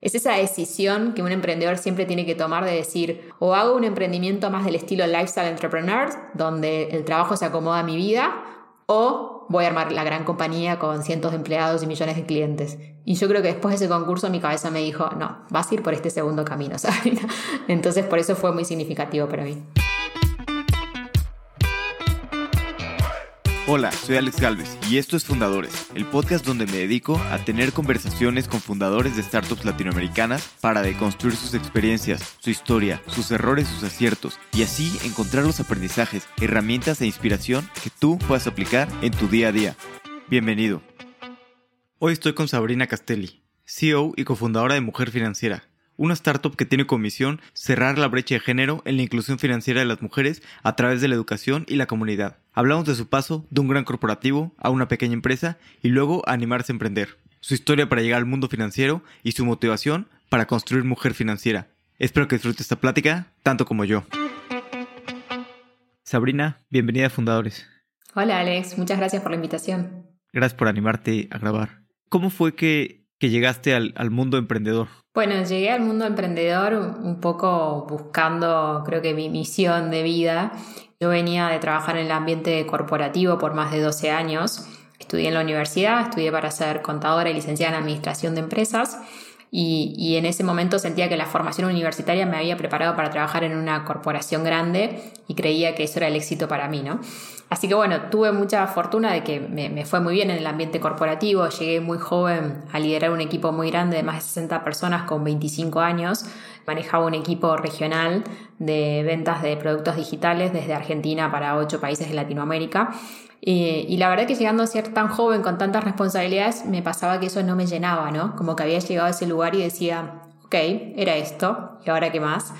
Es esa decisión que un emprendedor siempre tiene que tomar de decir, o hago un emprendimiento más del estilo lifestyle entrepreneur, donde el trabajo se acomoda a mi vida, o voy a armar la gran compañía con cientos de empleados y millones de clientes. Y yo creo que después de ese concurso mi cabeza me dijo, no, vas a ir por este segundo camino, Entonces por eso fue muy significativo para mí. Hola, soy Alex Galvez y esto es Fundadores, el podcast donde me dedico a tener conversaciones con fundadores de startups latinoamericanas para deconstruir sus experiencias, su historia, sus errores, sus aciertos y así encontrar los aprendizajes, herramientas e inspiración que tú puedas aplicar en tu día a día. Bienvenido. Hoy estoy con Sabrina Castelli, CEO y cofundadora de Mujer Financiera una startup que tiene como misión cerrar la brecha de género en la inclusión financiera de las mujeres a través de la educación y la comunidad. Hablamos de su paso de un gran corporativo a una pequeña empresa y luego a animarse a emprender, su historia para llegar al mundo financiero y su motivación para construir mujer financiera. Espero que disfrute esta plática tanto como yo. Sabrina, bienvenida a Fundadores. Hola Alex, muchas gracias por la invitación. Gracias por animarte a grabar. ¿Cómo fue que que llegaste al, mundo emprendedor? Bueno, llegué al mundo emprendedor un poco buscando, creo que mi misión de vida. Yo venía de trabajar en el ambiente corporativo por más de 12 años. Estudié en la universidad, estudié para ser contadora y licenciada en administración de empresas. Y, y, en ese momento sentía que la formación universitaria me había preparado para trabajar en una corporación grande y creía que eso era el éxito para mí, ¿no? Así que bueno, tuve mucha fortuna de que me, fue muy bien en el ambiente corporativo, llegué muy joven a liderar un equipo muy grande de más de 60 personas con 25 años, manejaba un equipo regional de ventas de productos digitales desde Argentina para 8 países de Latinoamérica. Y, la verdad que llegando a ser tan joven con tantas responsabilidades, me pasaba que eso no me llenaba, ¿no? Como que había llegado a ese lugar y decía, ok, era esto, ¿y ahora qué más?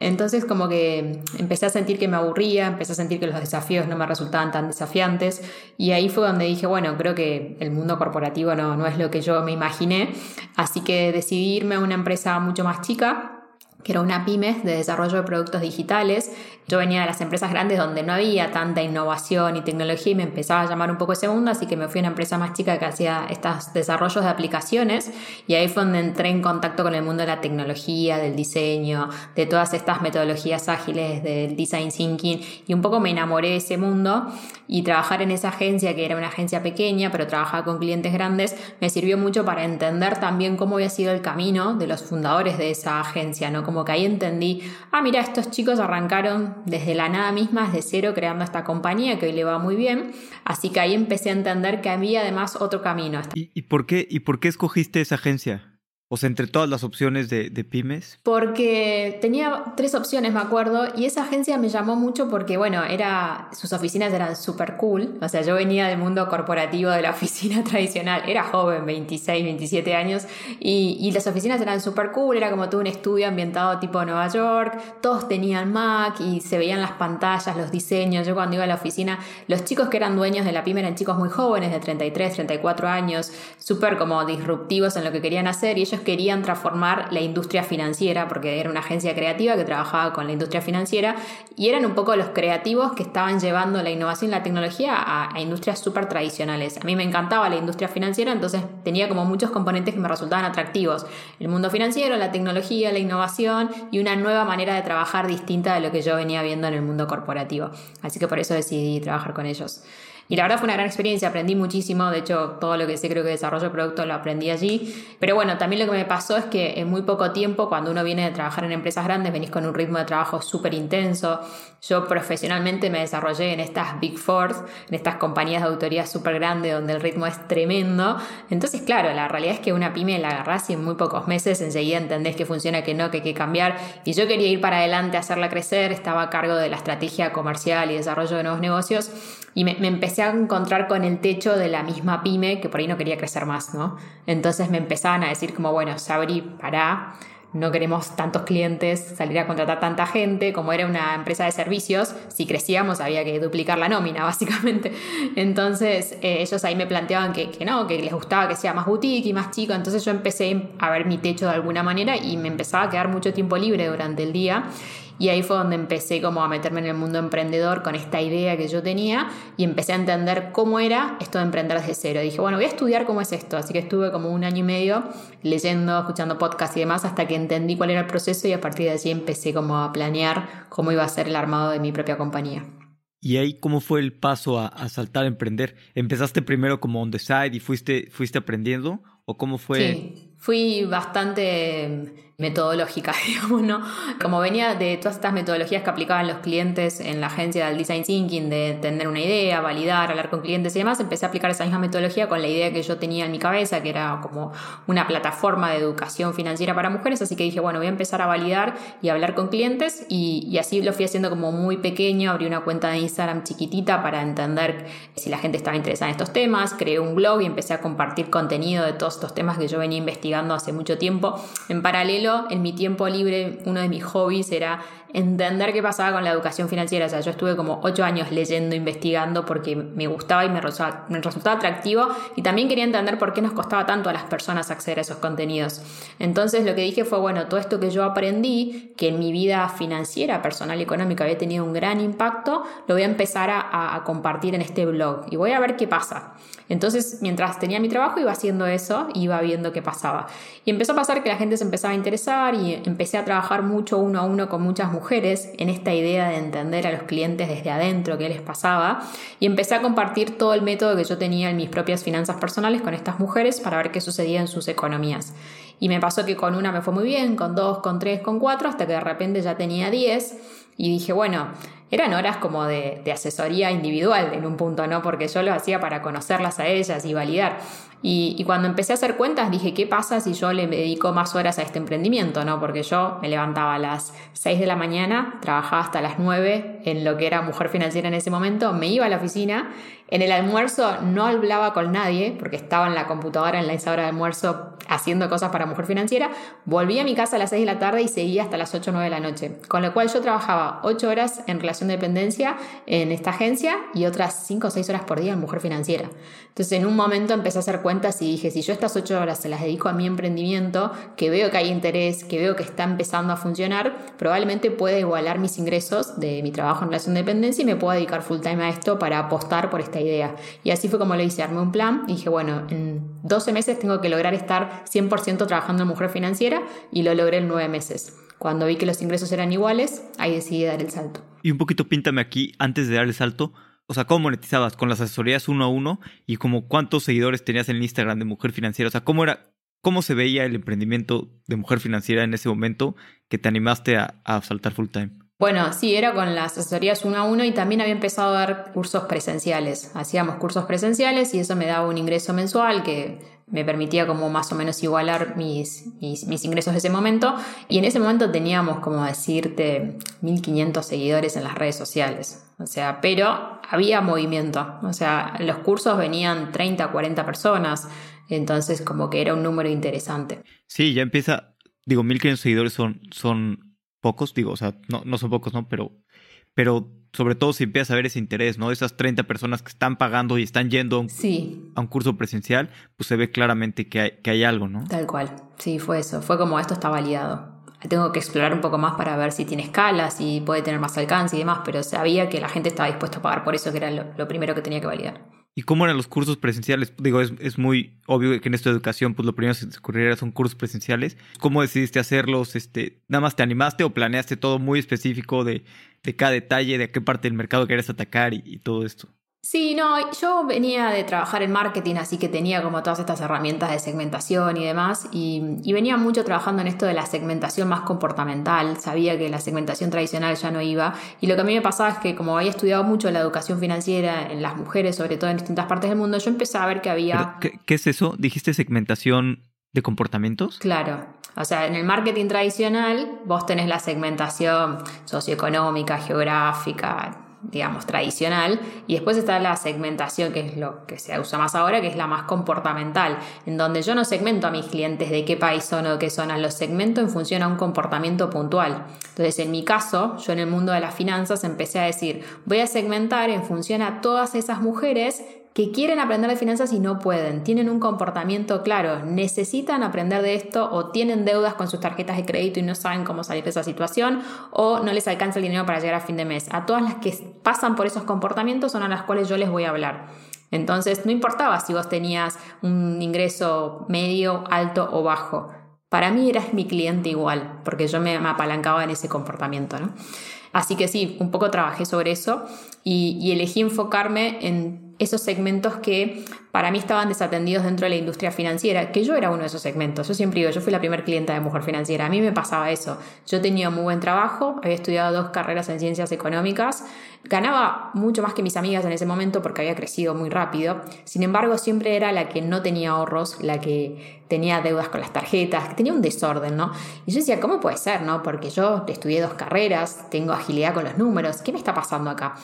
Entonces como que empecé a sentir que me aburría, empecé a sentir que los desafíos no me resultaban tan desafiantes y ahí fue donde dije, bueno, creo que el mundo corporativo no, no es lo que yo me imaginé, así que decidí irme a una empresa mucho más chica que era una pyme de desarrollo de productos digitales. Yo venía de las empresas grandes donde no había tanta innovación y tecnología y me empezaba a llamar un poco ese mundo, así que me fui a una empresa más chica que hacía estos desarrollos de aplicaciones y ahí fue donde entré en contacto con el mundo de la tecnología, del diseño, de todas estas metodologías ágiles, del design thinking y un poco me enamoré de ese mundo y trabajar en esa agencia, que era una agencia pequeña, pero trabajaba con clientes grandes, me sirvió mucho para entender también cómo había sido el camino de los fundadores de esa agencia, ¿no? Como que ahí entendí, ah, mira, estos chicos arrancaron desde la nada misma, desde cero, creando esta compañía que hoy le va muy bien. Así que ahí empecé a entender que había además otro camino. ¿Y, por, qué, ¿Y por qué escogiste esa agencia? O sea, entre todas las opciones de, pymes. Porque tenía tres opciones, me acuerdo, y esa agencia me llamó mucho porque, bueno, era, sus oficinas eran súper cool. O sea, yo venía del mundo corporativo de la oficina tradicional, era joven, 26, 27 años, y, y las oficinas eran súper cool, era como todo un estudio ambientado tipo Nueva York, todos tenían Mac y se veían las pantallas, los diseños. Yo cuando iba a la oficina, los chicos que eran dueños de la pyme eran chicos muy jóvenes, de 33, 34 años, súper como disruptivos en lo que querían hacer, y ellos querían transformar la industria financiera, porque era una agencia creativa que trabajaba con la industria financiera, y eran un poco los creativos que estaban llevando la innovación y la tecnología a, industrias súper tradicionales. A mí me encantaba la industria financiera, entonces tenía como muchos componentes que me resultaban atractivos. El mundo financiero, la tecnología, la innovación y una nueva manera de trabajar distinta de lo que yo venía viendo en el mundo corporativo. Así que por eso decidí trabajar con ellos. Y la verdad fue una gran experiencia, aprendí muchísimo, de hecho todo lo que sé creo que desarrollo de producto lo aprendí allí. Pero bueno, también lo que me pasó es que en muy poco tiempo, cuando uno viene de trabajar en empresas grandes, venís con un ritmo de trabajo súper intenso. Yo profesionalmente me desarrollé en estas Big Four, en estas compañías de autoría súper grandes donde el ritmo es tremendo. Entonces, claro, la realidad es que una pyme la agarrás y en muy pocos meses enseguida entendés que funciona, que no, que hay que cambiar. Y yo quería ir para adelante, hacerla crecer, estaba a cargo de la estrategia comercial y desarrollo de nuevos negocios y me, empecé a encontrar con el techo de la misma pyme que por ahí no quería crecer más, ¿no? Entonces me empezaban a decir como, bueno, Sabri, para no queremos tantos clientes, salir a contratar tanta gente, como era una empresa de servicios, si crecíamos había que duplicar la nómina, básicamente. Entonces eh, ellos ahí me planteaban que, que, no, que les gustaba que sea más boutique y más chico, entonces yo empecé a ver mi techo de alguna manera y me empezaba a quedar mucho tiempo libre durante el día Y ahí fue donde empecé como a meterme en el mundo emprendedor con esta idea que yo tenía y empecé a entender cómo era esto de emprender desde cero. Dije, bueno, voy a estudiar cómo es esto. Así que estuve como un año y medio leyendo, escuchando podcasts y demás hasta que entendí cuál era el proceso y a partir de allí empecé como a planear cómo iba a ser el armado de mi propia compañía. ¿Y ahí cómo fue el paso a, saltar a emprender? ¿Empezaste primero como on the side y fuiste, fuiste aprendiendo? ¿O cómo fue? Sí, fui bastante metodológica, digamos, ¿no? Como venía de todas estas metodologías que aplicaban los clientes en la agencia del design thinking, de tener una idea, validar, hablar con clientes y demás, empecé a aplicar esa misma metodología con la idea que yo tenía en mi cabeza, que era como una plataforma de educación financiera para mujeres, así que dije, bueno, voy a empezar a validar y hablar con clientes y, así lo fui haciendo como muy pequeño, abrí una cuenta de Instagram chiquitita para entender si la gente estaba interesada en estos temas, creé un blog y empecé a compartir contenido de todos estos temas que yo venía investigando hace mucho tiempo. En paralelo, en mi tiempo libre, uno de mis hobbies era entender qué pasaba con la educación financiera. O sea, yo estuve como ocho años leyendo, investigando porque me gustaba y me resultaba, me resultaba atractivo y también quería entender por qué nos costaba tanto a las personas acceder a esos contenidos. Entonces lo que dije fue, bueno, todo esto que yo aprendí, que en mi vida financiera, personal y económica había tenido un gran impacto, lo voy a empezar a, a compartir en este blog y voy a ver qué pasa. Entonces, mientras tenía mi trabajo, iba haciendo eso, iba viendo qué pasaba. Y empezó a pasar que la gente se empezaba a interesar y empecé a trabajar mucho uno a uno con muchas mujeres mujeres en esta idea de entender a los clientes desde adentro, qué les pasaba, y empecé a compartir todo el método que yo tenía en mis propias finanzas personales con estas mujeres para ver qué sucedía en sus economías. Y me pasó que con una me fue muy bien, con dos, con tres, con cuatro, hasta que de repente ya tenía diez y dije, bueno, eran horas como de, de, asesoría individual en un punto, ¿no? Porque yo lo hacía para conocerlas a ellas y validar. Y, cuando empecé a hacer cuentas dije, ¿qué pasa si yo le dedico más horas a este emprendimiento? ¿no? Porque yo me levantaba a las 6 de la mañana, trabajaba hasta las 9 en lo que era mujer financiera en ese momento, me iba a la oficina, en el almuerzo no hablaba con nadie porque estaba en la computadora en esa hora de almuerzo haciendo cosas para mujer financiera, volví a mi casa a las 6 de la tarde y seguía hasta las 8 o 9 de la noche. Con lo cual yo trabajaba 8 horas en relación de dependencia en esta agencia y otras 5 o 6 horas por día en mujer financiera. Entonces en un momento empecé a hacer cuentas y dije, si yo estas 8 horas se las dedico a mi emprendimiento, que veo que hay interés, que veo que está empezando a funcionar, probablemente pueda igualar mis ingresos de mi trabajo en relación de dependencia y me pueda dedicar full time a esto para apostar por esta idea. Y así fue como lo hice, armé un plan y dije, bueno, en 12 meses tengo que lograr estar 100% trabajando en mujer financiera y lo logré en 9 meses. Cuando vi que los ingresos eran iguales, ahí decidí dar el salto. Y un poquito píntame aquí, antes de dar el salto, o sea, ¿cómo monetizabas? ¿Con las asesorías uno a uno? ¿Y como cuántos seguidores tenías en Instagram de Mujer Financiera? O sea, ¿cómo era, cómo se veía el emprendimiento de Mujer Financiera en ese momento que te animaste a saltar full time? Bueno, sí, era con las asesorías uno a uno y también había empezado a dar cursos presenciales. Hacíamos cursos presenciales y eso me daba un ingreso mensual que me permitía como más o menos igualar mis, mis, ingresos de ese momento. Y en ese momento teníamos, como decirte, 1500 seguidores en las redes sociales. O sea, pero había movimiento. O sea, los cursos venían 30, 40 personas. Entonces, como que era un número interesante. Sí, ya empieza. Digo, 1500 seguidores son, son pocos, digo, o sea, no, no son pocos, ¿no? Pero, pero sobre todo si empiezas a ver ese interés, ¿no? Esas 30 personas que están pagando y están yendo a un, a un curso presencial, pues se ve claramente que hay, que hay algo, ¿no? Tal cual, sí, fue eso, fue como esto está validado. Tengo que explorar un poco más para ver si tiene escala, si puede tener más alcance y demás, pero sabía que la gente estaba dispuesta a pagar por eso, que era lo primero que tenía que validar. ¿Y cómo eran los cursos presenciales? Digo, es, es, muy obvio que en esta educación, pues lo primero que se ocurriera son cursos presenciales. ¿Cómo decidiste hacerlos? Este, ¿Nada más te animaste o planeaste todo muy específico de, de cada detalle, de qué parte del mercado querías atacar y todo esto? Sí, no, yo venía de trabajar en marketing, así que tenía como todas estas herramientas de segmentación y demás, y, venía mucho trabajando en esto de la segmentación más comportamental, sabía que la segmentación tradicional ya no iba, y lo que a mí me pasaba es que como había estudiado mucho la educación financiera en las mujeres, sobre todo en distintas partes del mundo, yo empecé a ver que había... Qué, ¿Qué es eso? ¿Dijiste segmentación de comportamientos? Claro, o sea, en el marketing tradicional vos tenés la segmentación socioeconómica, geográfica, digamos, tradicional, y después está la segmentación, que es lo que se usa más ahora, que es la más comportamental, en donde yo no segmento a mis clientes de qué país son o de qué zonas, los segmento en función a un comportamiento puntual. Entonces, en mi caso, yo en el mundo de las finanzas empecé a decir, voy a segmentar en función a todas esas mujeres que quieren aprender de finanzas y no pueden, tienen un comportamiento claro, necesitan aprender de esto o tienen deudas con sus tarjetas de crédito y no saben cómo salir de esa situación o no les alcanza el dinero para llegar a fin de mes. A todas las que pasan por esos comportamientos son a las cuales yo les voy a hablar. Entonces, no importaba si vos tenías un ingreso medio, alto o bajo. Para mí eras mi cliente igual, porque yo me, apalancaba en ese comportamiento. Así que sí, un poco trabajé sobre eso y, y elegí enfocarme en esos segmentos que para mí estaban desatendidos dentro de la industria financiera, que yo era uno de esos segmentos. Yo siempre digo, yo fui la primera clienta de mujer financiera. A mí me pasaba eso. Yo tenía muy buen trabajo, había estudiado dos carreras en ciencias económicas, ganaba mucho más que mis amigas en ese momento porque había crecido muy rápido. Sin embargo, siempre era la que no tenía ahorros, la que tenía deudas con las tarjetas, tenía un desorden, ¿no? Y yo decía, ¿cómo puede ser, no? Porque yo estudié dos carreras, tengo agilidad con los números, ¿qué me está pasando acá?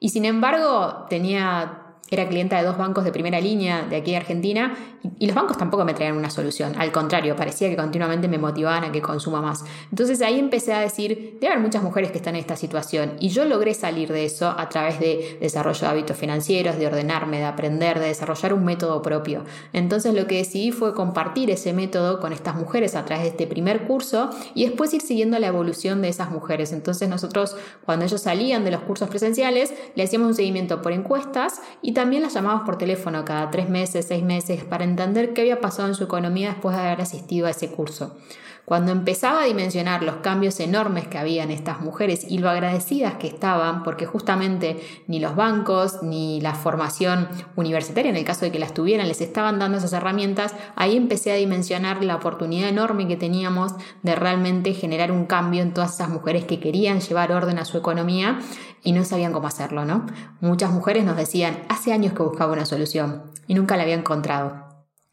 Y sin embargo, tenía era clienta de dos bancos de primera línea de aquí de Argentina y, los bancos tampoco me traían una solución. Al contrario, parecía que continuamente me motivaban a que consuma más. Entonces ahí empecé a decir, debe haber muchas mujeres que están en esta situación y yo logré salir de eso a través de desarrollo de hábitos financieros, de ordenarme, de aprender, de desarrollar un método propio. Entonces lo que decidí fue compartir ese método con estas mujeres a través de este primer curso y después ir siguiendo la evolución de esas mujeres. Entonces nosotros cuando ellos salían de los cursos presenciales le hacíamos un seguimiento por encuestas y también las llamamos por teléfono cada tres meses, seis meses, para entender qué había pasado en su economía después de haber asistido a ese curso. Cuando empezaba a dimensionar los cambios enormes que había en estas mujeres y lo agradecidas que estaban, porque justamente ni los bancos ni la formación universitaria, en el caso de que las tuvieran, les estaban dando esas herramientas, ahí empecé a dimensionar la oportunidad enorme que teníamos de realmente generar un cambio en todas esas mujeres que querían llevar orden a su economía y no sabían cómo hacerlo, ¿no? Muchas mujeres nos decían, hace años que buscaba una solución y nunca la había encontrado.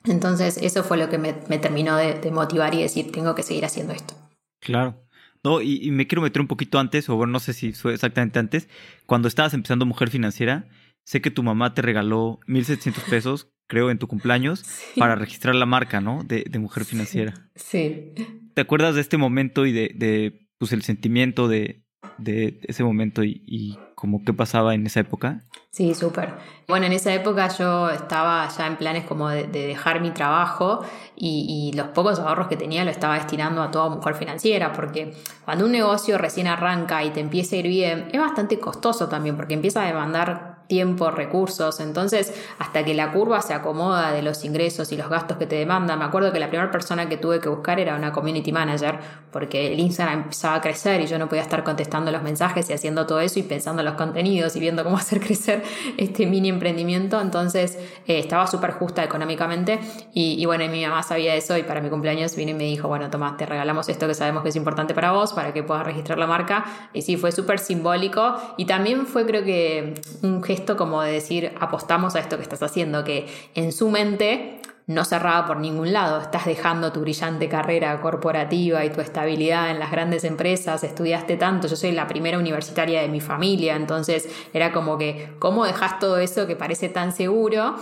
Entonces eso fue lo que me, terminó de, motivar y decir, tengo que seguir haciendo esto. Claro. No, y, me quiero meter un poquito antes, o bueno, no sé si fue exactamente antes, cuando estabas empezando Mujer Financiera, sé que tu mamá te regaló 1.700 pesos, creo, en tu cumpleaños, para registrar la marca, ¿no? De, Mujer Financiera. Sí. ¿Te acuerdas de este momento y de, de pues, el sentimiento de, de ese momento y, y como qué pasaba en esa época? Sí, súper. Bueno, en esa época yo estaba ya en planes como de, dejar mi trabajo y, los pocos ahorros que tenía lo estaba destinando a toda mujer financiera, porque cuando un negocio recién arranca y te empieza a ir bien, es bastante costoso también, porque empieza a demandar tiempo, recursos. Entonces, hasta que la curva se acomoda de los ingresos y los gastos que te demandan, me acuerdo que la primera persona que tuve que buscar era una community manager, porque el Instagram empezaba a crecer y yo no podía estar contestando los mensajes y haciendo todo eso y pensando en los contenidos y viendo cómo hacer crecer este mini emprendimiento. Entonces, eh, estaba súper justa económicamente y, bueno, mi mamá sabía eso y para mi cumpleaños vino y me dijo, bueno, Tomás, te regalamos esto que sabemos que es importante para vos, para que puedas registrar la marca. Y sí, fue súper simbólico y también fue creo que un gesto como de decir, apostamos a esto que estás haciendo, que en su mente no cerraba por ningún lado, estás dejando tu brillante carrera corporativa y tu estabilidad en las grandes empresas, estudiaste tanto, yo soy la primera universitaria de mi familia, entonces era como que, ¿cómo dejas todo eso que parece tan seguro?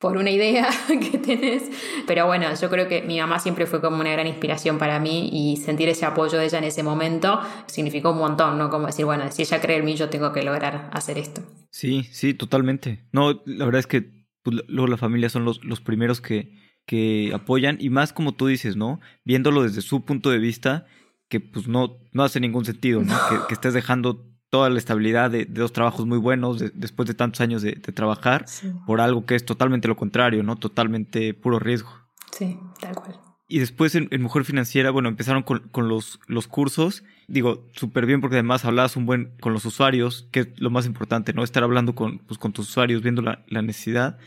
Por una idea que tenés. Pero bueno, yo creo que mi mamá siempre fue como una gran inspiración para mí y sentir ese apoyo de ella en ese momento significó un montón, ¿no? Como decir, bueno, si ella cree en mí, yo tengo que lograr hacer esto. Sí, sí, totalmente. No, la verdad es que pues, luego la familia son los, los primeros que, que apoyan y más como tú dices, ¿no? Viéndolo desde su punto de vista, que pues no, no hace ningún sentido, ¿no? Que, que estés dejando toda la estabilidad de, dos trabajos muy buenos después de tantos años de, trabajar por algo que es totalmente lo contrario, ¿no? Totalmente puro riesgo. Sí, tal cual. Y después en, Mujer Financiera, bueno, empezaron con, los, los cursos. Digo, súper bien porque además hablabas un buen con los usuarios, que es lo más importante, ¿no? Estar hablando con, pues, con tus usuarios, viendo la, necesidad.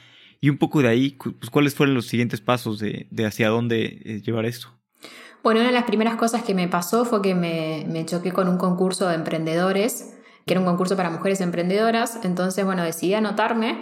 Y un poco de ahí, pues, ¿cuáles fueron los siguientes pasos de, de hacia dónde eh, llevar esto? Bueno, una de las primeras cosas que me pasó fue que me, me choqué con un concurso de emprendedores, que era un concurso para mujeres emprendedoras. Entonces, bueno, decidí anotarme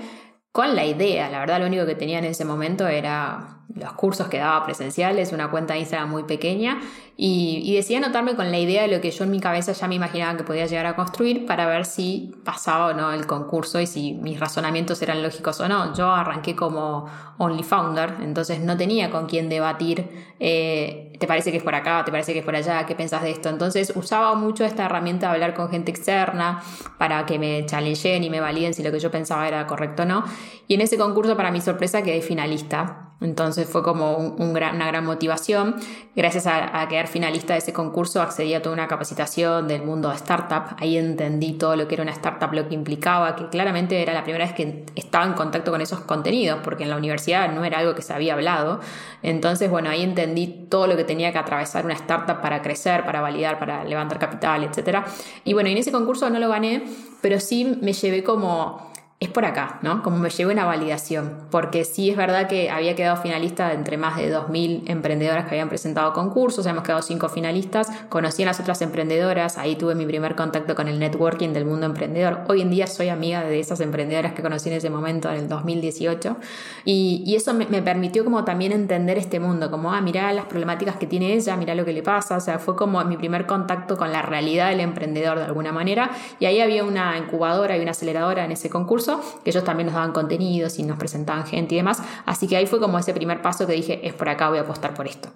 con la idea. La verdad, lo único que tenía en ese momento era los cursos que daba presenciales, una cuenta de Instagram muy pequeña, y, decidí anotarme con la idea de lo que yo en mi cabeza ya me imaginaba que podía llegar a construir para ver si pasaba o no el concurso y si mis razonamientos eran lógicos o no. Yo arranqué como only founder, entonces no tenía con quién debatir. Eh, ¿te parece que es por acá? ¿Te parece que es por allá? ¿Qué pensás de esto? Entonces usaba mucho esta herramienta de hablar con gente externa para que me challengeen y me validen si lo que yo pensaba era correcto o no. Y en ese concurso, para mi sorpresa, quedé finalista. Entonces fue como una gran motivación. Gracias a, quedar finalista de ese concurso accedí a toda una capacitación del mundo de startup. Ahí entendí todo lo que era una startup, lo que implicaba, que claramente era la primera vez que estaba en contacto con esos contenidos, porque en la universidad no era algo que se había hablado. Entonces, bueno, ahí entendí todo lo que tenía que atravesar una startup para crecer, para validar, para levantar capital, etc. Y bueno, en ese concurso no lo gané, pero sí me llevé como es por acá, ¿no? Como me llevo una validación, porque sí es verdad que había quedado finalista entre más de 2.000 emprendedoras que habían presentado concursos, hemos quedado cinco finalistas, conocí a las otras emprendedoras, ahí tuve mi primer contacto con el networking del mundo emprendedor. Hoy en día soy amiga de esas emprendedoras que conocí en ese momento, en el 2018, y, y eso me, me, permitió como también entender este mundo, como, ah, mirá las problemáticas que tiene ella, mirá lo que le pasa, o sea, fue como mi primer contacto con la realidad del emprendedor de alguna manera, y ahí había una incubadora y una aceleradora en ese concurso, que ellos también nos daban contenidos y nos presentaban gente y demás. Así que ahí fue como ese primer paso que dije, es por acá, voy a apostar por esto.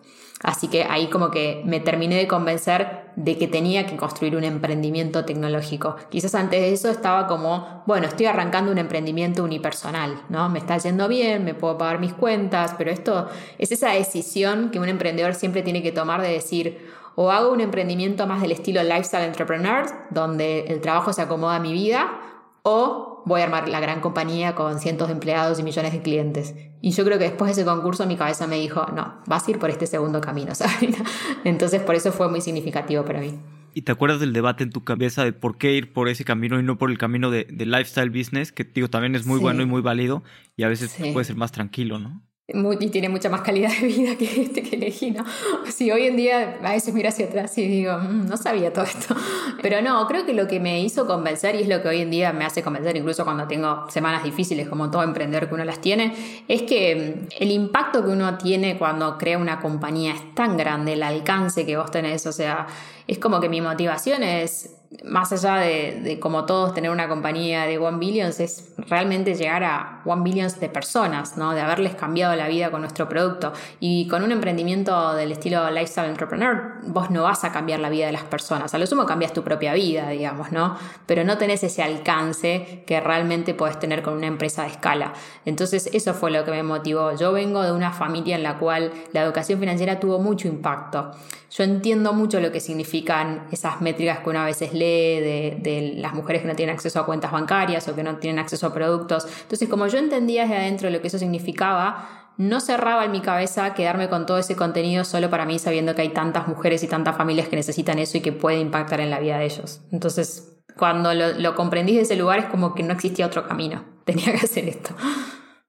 Así que ahí como que me terminé de convencer de que tenía que construir un emprendimiento tecnológico. Quizás antes de eso estaba como, bueno, estoy arrancando un emprendimiento unipersonal, ¿no? Me está yendo bien, me puedo pagar mis cuentas, pero esto es esa decisión que un emprendedor siempre tiene que tomar de decir, o hago un emprendimiento más del estilo lifestyle entrepreneur, donde el trabajo se acomoda a mi vida, o voy a armar la gran compañía con cientos de empleados y millones de clientes. Y yo creo que después de ese concurso mi cabeza me dijo, no, vas a ir por este segundo camino. Entonces por eso fue muy significativo para mí. ¿Y te acuerdas del debate en tu cabeza de por qué ir por ese camino y no por el camino de, lifestyle business, que digo, también es muy bueno y muy válido y a veces puede ser más tranquilo, ¿no? Y tiene mucha más calidad de vida que este que elegí, ¿no? Sí, hoy en día a veces miro hacia atrás y digo, mm, no sabía todo esto. Pero no, creo que lo que me hizo convencer, y es lo que hoy en día me hace convencer, incluso cuando tengo semanas difíciles, como todo emprendedor que uno las tiene, es que mm, el impacto que uno tiene cuando crea una compañía es tan grande, el alcance que vos tenés, o sea, es como que mi motivación es más allá de, como todos tener una compañía de One Billions, es realmente llegar a One Billions de personas, ¿no? de haberles cambiado la vida con nuestro producto. Y con un emprendimiento del estilo Lifestyle Entrepreneur, vos no vas a cambiar la vida de las personas. A lo sumo cambias tu propia vida, digamos, ¿no? Pero no tenés ese alcance que realmente puedes tener con una empresa de escala. Entonces, eso fue lo que me motivó. Yo vengo de una familia en la cual la educación financiera tuvo mucho impacto. Yo entiendo mucho lo que significan esas métricas que una vez lee de, las mujeres que no tienen acceso a cuentas bancarias o que no tienen acceso a productos. Entonces, como yo entendía desde adentro lo que eso significaba, no cerraba en mi cabeza quedarme con todo ese contenido solo para mí, sabiendo que hay tantas mujeres y tantas familias que necesitan eso y que puede impactar en la vida de ellos. Entonces, cuando lo, lo comprendí de ese lugar, es como que no existía otro camino. Tenía que hacer esto.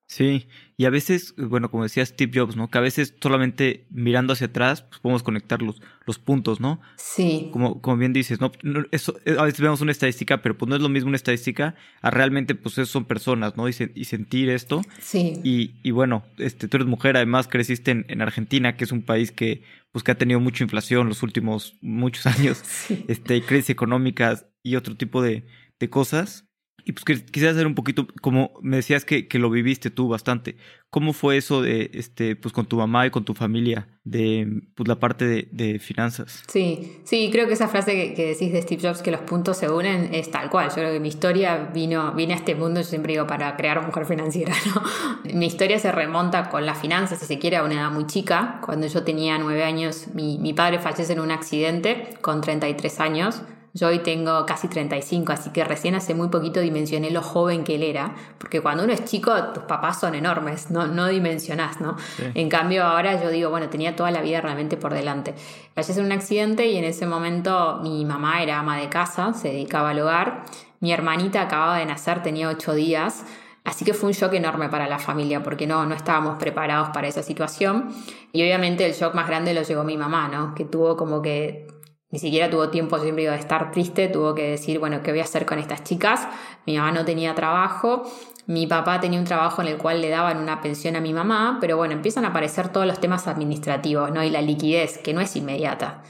Sí, y a veces, bueno, como decía Steve Jobs, ¿no? Que a veces solamente mirando hacia atrás pues podemos conectar los, los puntos, ¿no? Sí. Como, como bien dices, ¿no? Eso, a veces vemos una estadística, pero pues no es lo mismo una estadística a realmente, pues eso son personas, ¿no? Y, y sentir esto. Sí. Y, y, bueno, este, tú eres mujer, además creciste en, en, Argentina, que es un país que, pues que ha tenido mucha inflación los últimos muchos años, sí. este, crisis económicas y otro tipo de, de cosas. Y pues quisiera hacer un poquito, como me decías que, que, lo viviste tú bastante, ¿cómo fue eso de, este, pues con tu mamá y con tu familia, de pues, la parte de, de finanzas? Sí, sí, creo que esa frase que, decís de Steve Jobs, que los puntos se unen, es tal cual. Yo creo que mi historia vino, viene a este mundo, yo siempre digo, para crear mujer financiera, ¿no? Mi historia se remonta con las finanzas, si se quiere, a una edad muy chica. Cuando yo tenía nueve años, mi, mi padre fallece en un accidente con 33 años yo hoy tengo casi 35, así que recién hace muy poquito dimensioné lo joven que él era, porque cuando uno es chico, tus papás son enormes, no, no dimensionás, ¿no? En cambio, ahora yo digo, bueno, tenía toda la vida realmente por delante. Fallece en un accidente y en ese momento mi mamá era ama de casa, se dedicaba al hogar, mi hermanita acababa de nacer, tenía 8 días. Así que fue un shock enorme para la familia porque no, no estábamos preparados para esa situación. Y obviamente el shock más grande lo llegó mi mamá, ¿no? Que tuvo como que ni siquiera tuvo tiempo, siempre a estar triste, tuvo que decir, bueno, ¿qué voy a hacer con estas chicas? Mi mamá no tenía trabajo, mi papá tenía un trabajo en el cual le daban una pensión a mi mamá, pero bueno, empiezan a aparecer todos los temas administrativos, ¿no? Y la liquidez, que no es inmediata.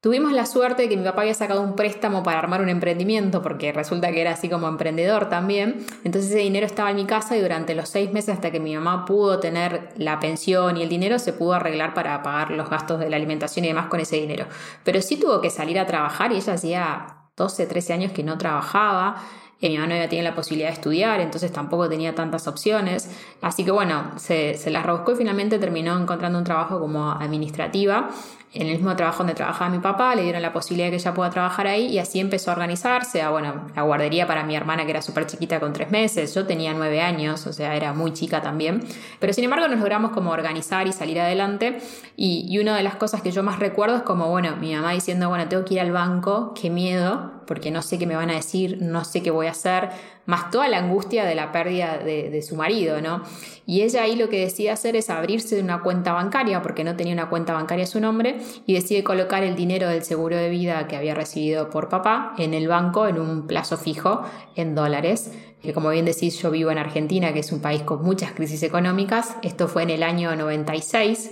Tuvimos la suerte de que mi papá había sacado un préstamo para armar un emprendimiento, porque resulta que era así como emprendedor también. Entonces ese dinero estaba en mi casa y durante los seis meses hasta que mi mamá pudo tener la pensión y el dinero, se pudo arreglar para pagar los gastos de la alimentación y demás con ese dinero. Pero sí tuvo que salir a trabajar y ella hacía 12, 13 años que no trabajaba mi mamá no había tenido la posibilidad de estudiar, entonces tampoco tenía tantas opciones. Así que bueno, se, se las rebuscó y finalmente terminó encontrando un trabajo como administrativa en el mismo trabajo donde trabajaba mi papá, le dieron la posibilidad de que ella pueda trabajar ahí y así empezó a organizarse, a, bueno, la guardería para mi hermana que era súper chiquita con tres meses, yo tenía nueve años, o sea, era muy chica también, pero sin embargo nos logramos como organizar y salir adelante. Y, y una de las cosas que yo más recuerdo es como, bueno, mi mamá diciendo, bueno, tengo que ir al banco, qué miedo, porque no sé qué me van a decir, no sé qué voy a hacer, más toda la angustia de la pérdida de, su marido, ¿no? Y ella ahí lo que decide hacer es abrirse una cuenta bancaria, porque no tenía una cuenta bancaria a su nombre, y decide colocar el dinero del seguro de vida que había recibido por papá en el banco en un plazo fijo en dólares que como bien decís yo vivo en Argentina, que es un país con muchas crisis económicas. Esto fue en el año 96.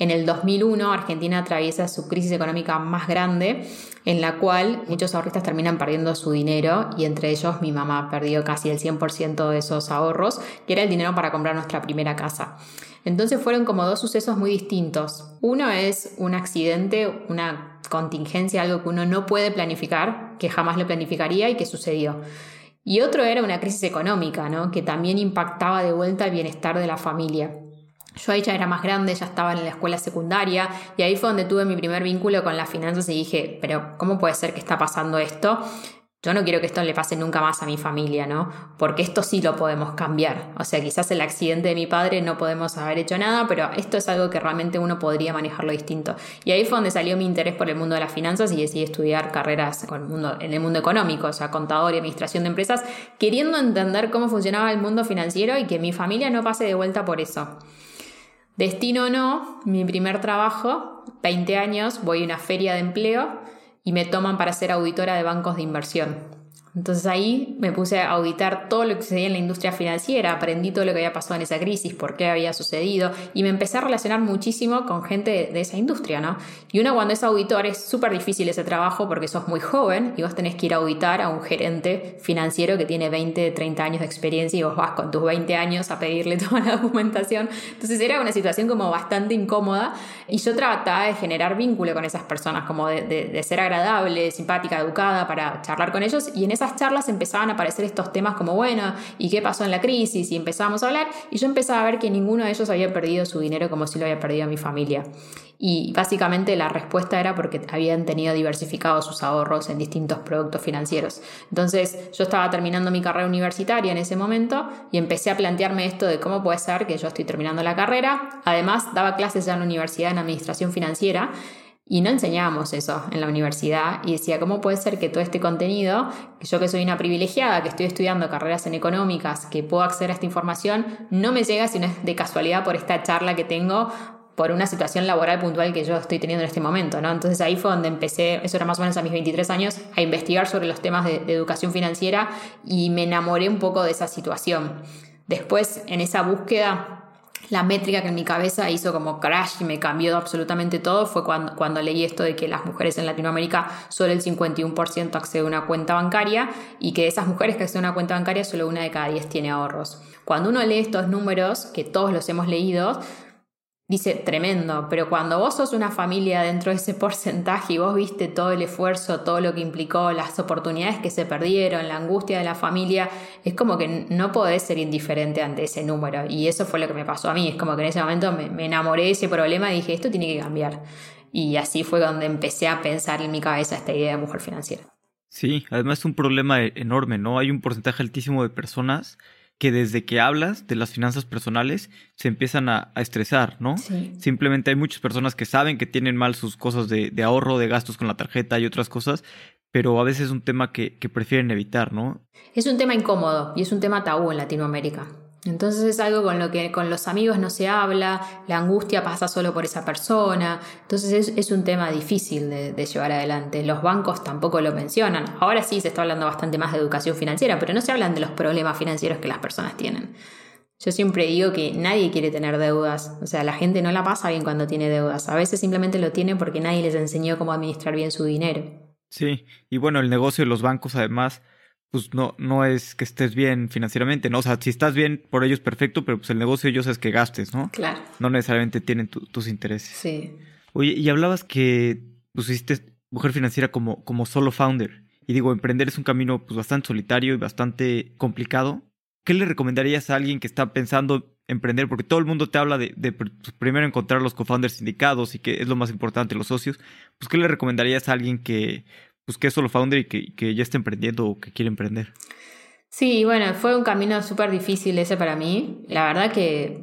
En el 2001 Argentina atraviesa su crisis económica más grande, en la cual muchos ahorristas terminan perdiendo su dinero y entre ellos mi mamá perdió casi el 100% de esos ahorros, que era el dinero para comprar nuestra primera casa. Entonces fueron como dos sucesos muy distintos. Uno es un accidente, una contingencia, algo que uno no puede planificar, que jamás lo planificaría y que sucedió. Y otro era una crisis económica, ¿no? que también impactaba de vuelta el bienestar de la familia. Yo ahí ya era más grande, ya estaba en la escuela secundaria y ahí fue donde tuve mi primer vínculo con las finanzas y dije, pero ¿cómo puede ser que está pasando esto? Yo no quiero que esto le pase nunca más a mi familia, ¿no? Porque esto sí lo podemos cambiar. O sea, quizás el accidente de mi padre no podemos haber hecho nada, pero esto es algo que realmente uno podría manejarlo distinto. Y ahí fue donde salió mi interés por el mundo de las finanzas y decidí estudiar carreras en el mundo económico, o sea, contador y administración de empresas, queriendo entender cómo funcionaba el mundo financiero y que mi familia no pase de vuelta por eso. Destino o no, mi primer trabajo, 20 años, voy a una feria de empleo y me toman para ser auditora de bancos de inversión. Entonces ahí me puse a auditar todo lo que sucedía en la industria financiera, aprendí todo lo que había pasado en esa crisis, por qué había sucedido y me empecé a relacionar muchísimo con gente de, esa industria, ¿no? Y uno cuando es auditor es súper difícil ese trabajo porque sos muy joven y vos tenés que ir a auditar a un gerente financiero que tiene 20, 30 años de experiencia y vos vas con tus 20 años a pedirle toda la documentación. Entonces era una situación como bastante incómoda y yo trataba de generar vínculo con esas personas, como de, de ser agradable, simpática, educada para charlar con ellos y en charlas empezaban a aparecer estos temas como, bueno, ¿y qué pasó en la crisis? Y empezábamos a hablar y yo empezaba a ver que ninguno de ellos había perdido su dinero como si lo había perdido mi familia. Y básicamente la respuesta era porque habían tenido diversificados sus ahorros en distintos productos financieros. Entonces yo estaba terminando mi carrera universitaria en ese momento y empecé a plantearme esto de cómo puede ser que yo estoy terminando la carrera. Además daba clases ya en la universidad en administración financiera y no enseñábamos eso en la universidad y decía, ¿cómo puede ser que todo este contenido, que yo que soy una privilegiada, que estoy estudiando carreras en económicas, que puedo acceder a esta información, no me llega sino de casualidad por esta charla que tengo por una situación laboral puntual que yo estoy teniendo en este momento, ¿no? Entonces ahí fue donde empecé, eso era más o menos a mis 23 años, a investigar sobre los temas de, de educación financiera y me enamoré un poco de esa situación. Después, en esa búsqueda, la métrica que en mi cabeza hizo como crash y me cambió absolutamente todo fue cuando, cuando leí esto de que las mujeres en Latinoamérica solo el 51% accede a una cuenta bancaria y que de esas mujeres que acceden a una cuenta bancaria solo una de cada 10 tiene ahorros. Cuando uno lee estos números, que todos los hemos leído, Dice, tremendo, pero cuando vos sos una familia dentro de ese porcentaje y vos viste todo el esfuerzo, todo lo que implicó, las oportunidades que se perdieron, la angustia de la familia, es como que no podés ser indiferente ante ese número. Y eso fue lo que me pasó a mí, es como que en ese momento me, me enamoré de ese problema y dije, esto tiene que cambiar. Y así fue donde empecé a pensar en mi cabeza esta idea de mujer financiera. Sí, además es un problema e-, enorme, ¿no? Hay un porcentaje altísimo de personas que desde que hablas de las finanzas personales se empiezan a, estresar, ¿no? Simplemente hay muchas personas que saben que tienen mal sus cosas de, de, ahorro, de gastos con la tarjeta y otras cosas, pero a veces es un tema que, que prefieren evitar, ¿no? Es un tema incómodo y es un tema tabú en Latinoamérica. Entonces es algo con lo que con los amigos no se habla, la angustia pasa solo por esa persona, entonces es, un tema difícil de, llevar adelante. Los bancos tampoco lo mencionan. Ahora sí se está hablando bastante más de educación financiera, pero no se hablan de los problemas financieros que las personas tienen. Yo siempre digo que nadie quiere tener deudas, o sea, la gente no la pasa bien cuando tiene deudas, a veces simplemente lo tiene porque nadie les enseñó cómo administrar bien su dinero. Sí, y bueno, el negocio de los bancos además, pues no, no es que estés bien financieramente, ¿no? O sea, si estás bien por ellos, perfecto, pero pues el negocio ellos es que gastes, ¿no? Claro. No necesariamente tienen tus intereses. Sí. Oye, y hablabas que pusiste hiciste mujer financiera como, como solo founder. Y digo, emprender es un camino pues, bastante solitario y bastante complicado. ¿Qué le recomendarías a alguien que está pensando emprender? Porque todo el mundo te habla de, pues, primero encontrar los co-founders indicados y que es lo más importante, los socios. Pues, ¿qué le recomendarías a alguien que, pues, que es solo founder y que, ya está emprendiendo o que quiere emprender? Sí, bueno, fue un camino súper difícil ese para mí. La verdad que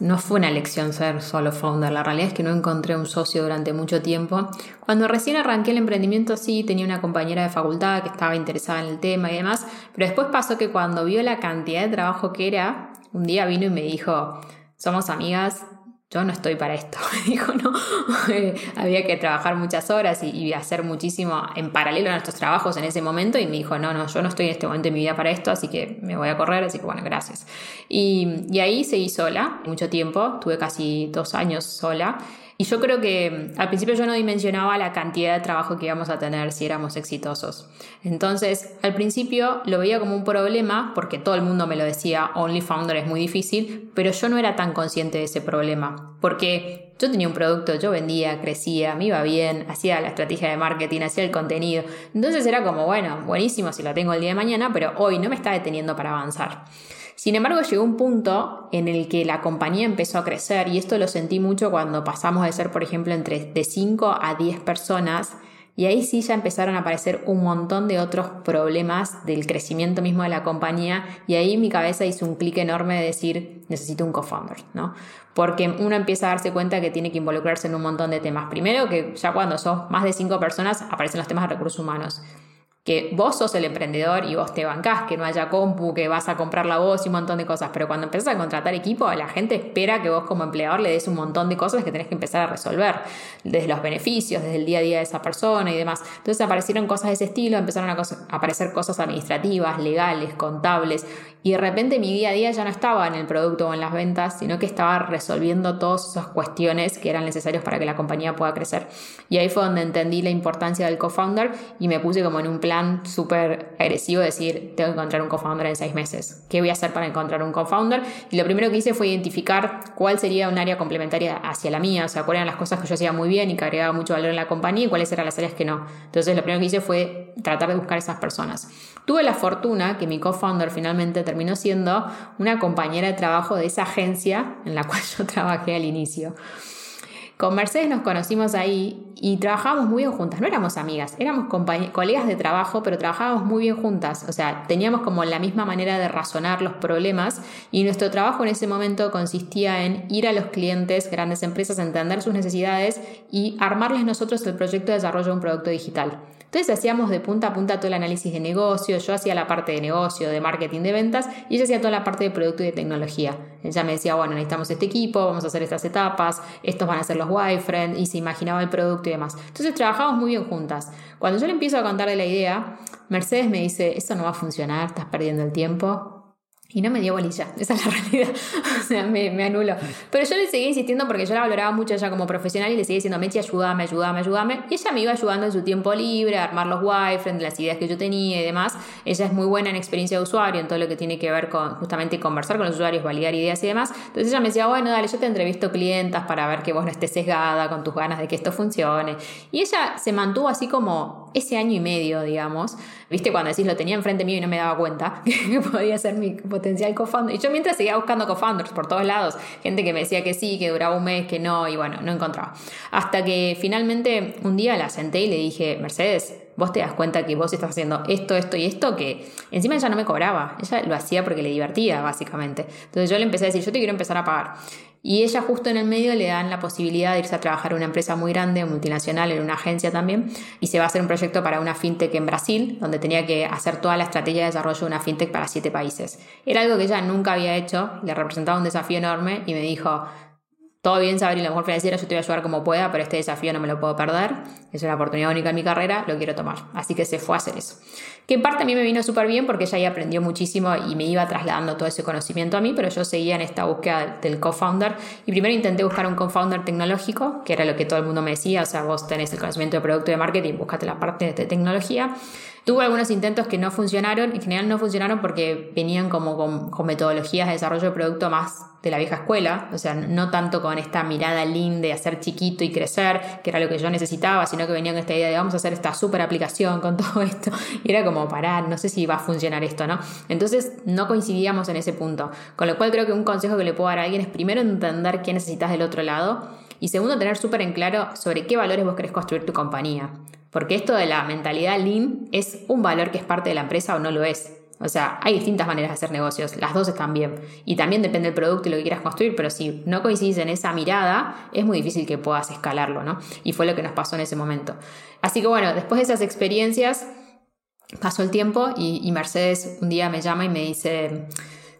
no fue una elección ser solo founder, la realidad es que no encontré un socio durante mucho tiempo. Cuando recién arranqué el emprendimiento sí tenía una compañera de facultad que estaba interesada en el tema y demás, pero después pasó que cuando vio la cantidad de trabajo que era, un día vino y me dijo, somos amigas, yo no estoy para esto. Dijo, no, había que trabajar muchas horas y, hacer muchísimo en paralelo a nuestros trabajos en ese momento y me dijo, no, no, yo no estoy en este momento de mi vida para esto, así que me voy a correr, así que bueno, gracias. Y, y ahí seguí sola mucho tiempo, tuve casi dos años sola. Y yo creo que al principio yo no dimensionaba la cantidad de trabajo que íbamos a tener si éramos exitosos. Entonces, al principio lo veía como un problema, porque todo el mundo me lo decía, Only Founder es muy difícil, pero yo no era tan consciente de ese problema, porque yo tenía un producto, yo vendía, crecía, me iba bien, hacía la estrategia de marketing, hacía el contenido. Entonces era como, bueno, buenísimo si lo tengo el día de mañana, pero hoy no me está deteniendo para avanzar. Sin embargo, llegó un punto en el que la compañía empezó a crecer y esto lo sentí mucho cuando pasamos de ser, por ejemplo, entre de 5 a 10 personas y ahí sí ya empezaron a aparecer un montón de otros problemas del crecimiento mismo de la compañía y ahí mi cabeza hizo un clic enorme de decir, necesito un co-founder, ¿no? Porque uno empieza a darse cuenta que tiene que involucrarse en un montón de temas. Primero que ya cuando sos más de 5 personas aparecen los temas de recursos humanos que vos sos el emprendedor y vos te bancás, que no haya compu, que vas a comprar la voz y un montón de cosas, pero cuando empiezas a contratar equipo, la gente espera que vos como empleador le des un montón de cosas que tenés que empezar a resolver, desde los beneficios, desde el día a día de esa persona y demás. Entonces aparecieron cosas de ese estilo, empezaron a, aparecer cosas administrativas, legales, contables, y de repente mi día a día ya no estaba en el producto o en las ventas, sino que estaba resolviendo todas esas cuestiones que eran necesarias para que la compañía pueda crecer. Y ahí fue donde entendí la importancia del co-founder y me puse como en un plan súper agresivo decir, tengo que encontrar un co-founder en seis meses. ¿Qué voy a hacer para encontrar un co-founder? Y lo primero que hice fue identificar cuál sería un área complementaria hacia la mía, o sea, cuáles eran las cosas que yo hacía muy bien y que agregaba mucho valor en la compañía y cuáles eran las áreas que no. Entonces, lo primero que hice fue tratar de buscar esas personas. Tuve la fortuna que mi co-founder finalmente terminó siendo una compañera de trabajo de esa agencia en la cual yo trabajé al inicio. Con Mercedes nos conocimos ahí y trabajábamos muy bien juntas. No éramos amigas, éramos colegas de trabajo, pero trabajábamos muy bien juntas. O sea, teníamos como la misma manera de razonar los problemas y nuestro trabajo en ese momento consistía en ir a los clientes, grandes empresas, entender sus necesidades y armarles nosotros el proyecto de desarrollo de un producto digital. Entonces hacíamos de punta a punta todo el análisis de negocio, yo hacía la parte de negocio, de marketing, de ventas y ella hacía toda la parte de producto y de tecnología. Ella me decía, bueno, necesitamos este equipo, vamos a hacer estas etapas, estos van a ser los wireframes y se imaginaba el producto y demás. Entonces trabajamos muy bien juntas. Cuando yo le empiezo a contar de la idea, Mercedes me dice, eso no va a funcionar, estás perdiendo el tiempo, y no me dio bolilla, esa es la realidad. o sea, me, me anuló. Pero yo le seguí insistiendo porque yo la valoraba mucho ella como profesional y le seguí diciendo, Mechi, ayúdame, ayúdame, ayúdame. Y ella me iba ayudando en su tiempo libre, a armar los wireframes, las ideas que yo tenía y demás. Ella es muy buena en experiencia de usuario, en todo lo que tiene que ver con justamente conversar con los usuarios, validar ideas y demás. Entonces ella me decía, bueno, dale, yo te entrevisto clientas para ver que vos no estés sesgada con tus ganas de que esto funcione. Y ella se mantuvo así como ese año y medio, digamos. ¿Viste? Cuando decís lo tenía enfrente mío y no me daba cuenta que podía ser mi potencial co-founder. Y yo mientras seguía buscando co-founders por todos lados, gente que me decía que sí, que duraba un mes, que no, y bueno, no encontraba. Hasta que finalmente un día la senté y le dije, Mercedes, vos te das cuenta que vos estás haciendo esto, esto y esto, que encima ella no me cobraba, ella lo hacía porque le divertía, básicamente. Entonces yo le empecé a decir, yo te quiero empezar a pagar. Y ella justo en el medio le dan la posibilidad de irse a trabajar en una empresa muy grande, multinacional, en una agencia también, y se va a hacer un proyecto para una fintech en Brasil, donde tenía que hacer toda la estrategia de desarrollo de una fintech para siete países. Era algo que ella nunca había hecho, le representaba un desafío enorme y me dijo, todo bien y la mejor financiera, yo te voy a ayudar como pueda, pero este desafío no me lo puedo perder. Es una oportunidad única en mi carrera, lo quiero tomar. Así que se fue a hacer eso. Que en parte a mí me vino súper bien porque ella ahí aprendió muchísimo y me iba trasladando todo ese conocimiento a mí, pero yo seguía en esta búsqueda del co-founder. Y primero intenté buscar un co-founder tecnológico, que era lo que todo el mundo me decía, o sea, vos tenés el conocimiento de producto y de marketing, búscate la parte de tecnología. Tuve algunos intentos que no funcionaron, en general no funcionaron porque venían como con, metodologías de desarrollo de producto más de la vieja escuela, o sea, no tanto con esta mirada lean de hacer chiquito y crecer, que era lo que yo necesitaba, sino que venían con esta idea de vamos a hacer esta super aplicación con todo esto, y era como parar, no sé si va a funcionar esto, ¿no? Entonces no coincidíamos en ese punto, con lo cual creo que un consejo que le puedo dar a alguien es primero entender qué necesitas del otro lado, y segundo, tener súper en claro sobre qué valores vos querés construir tu compañía. Porque esto de la mentalidad lean es un valor que es parte de la empresa o no lo es. O sea, hay distintas maneras de hacer negocios, las dos están bien. Y también depende del producto y lo que quieras construir, pero si no coincidís en esa mirada, es muy difícil que puedas escalarlo, ¿no? Y fue lo que nos pasó en ese momento. Así que bueno, después de esas experiencias, pasó el tiempo y, y Mercedes un día me llama y me dice,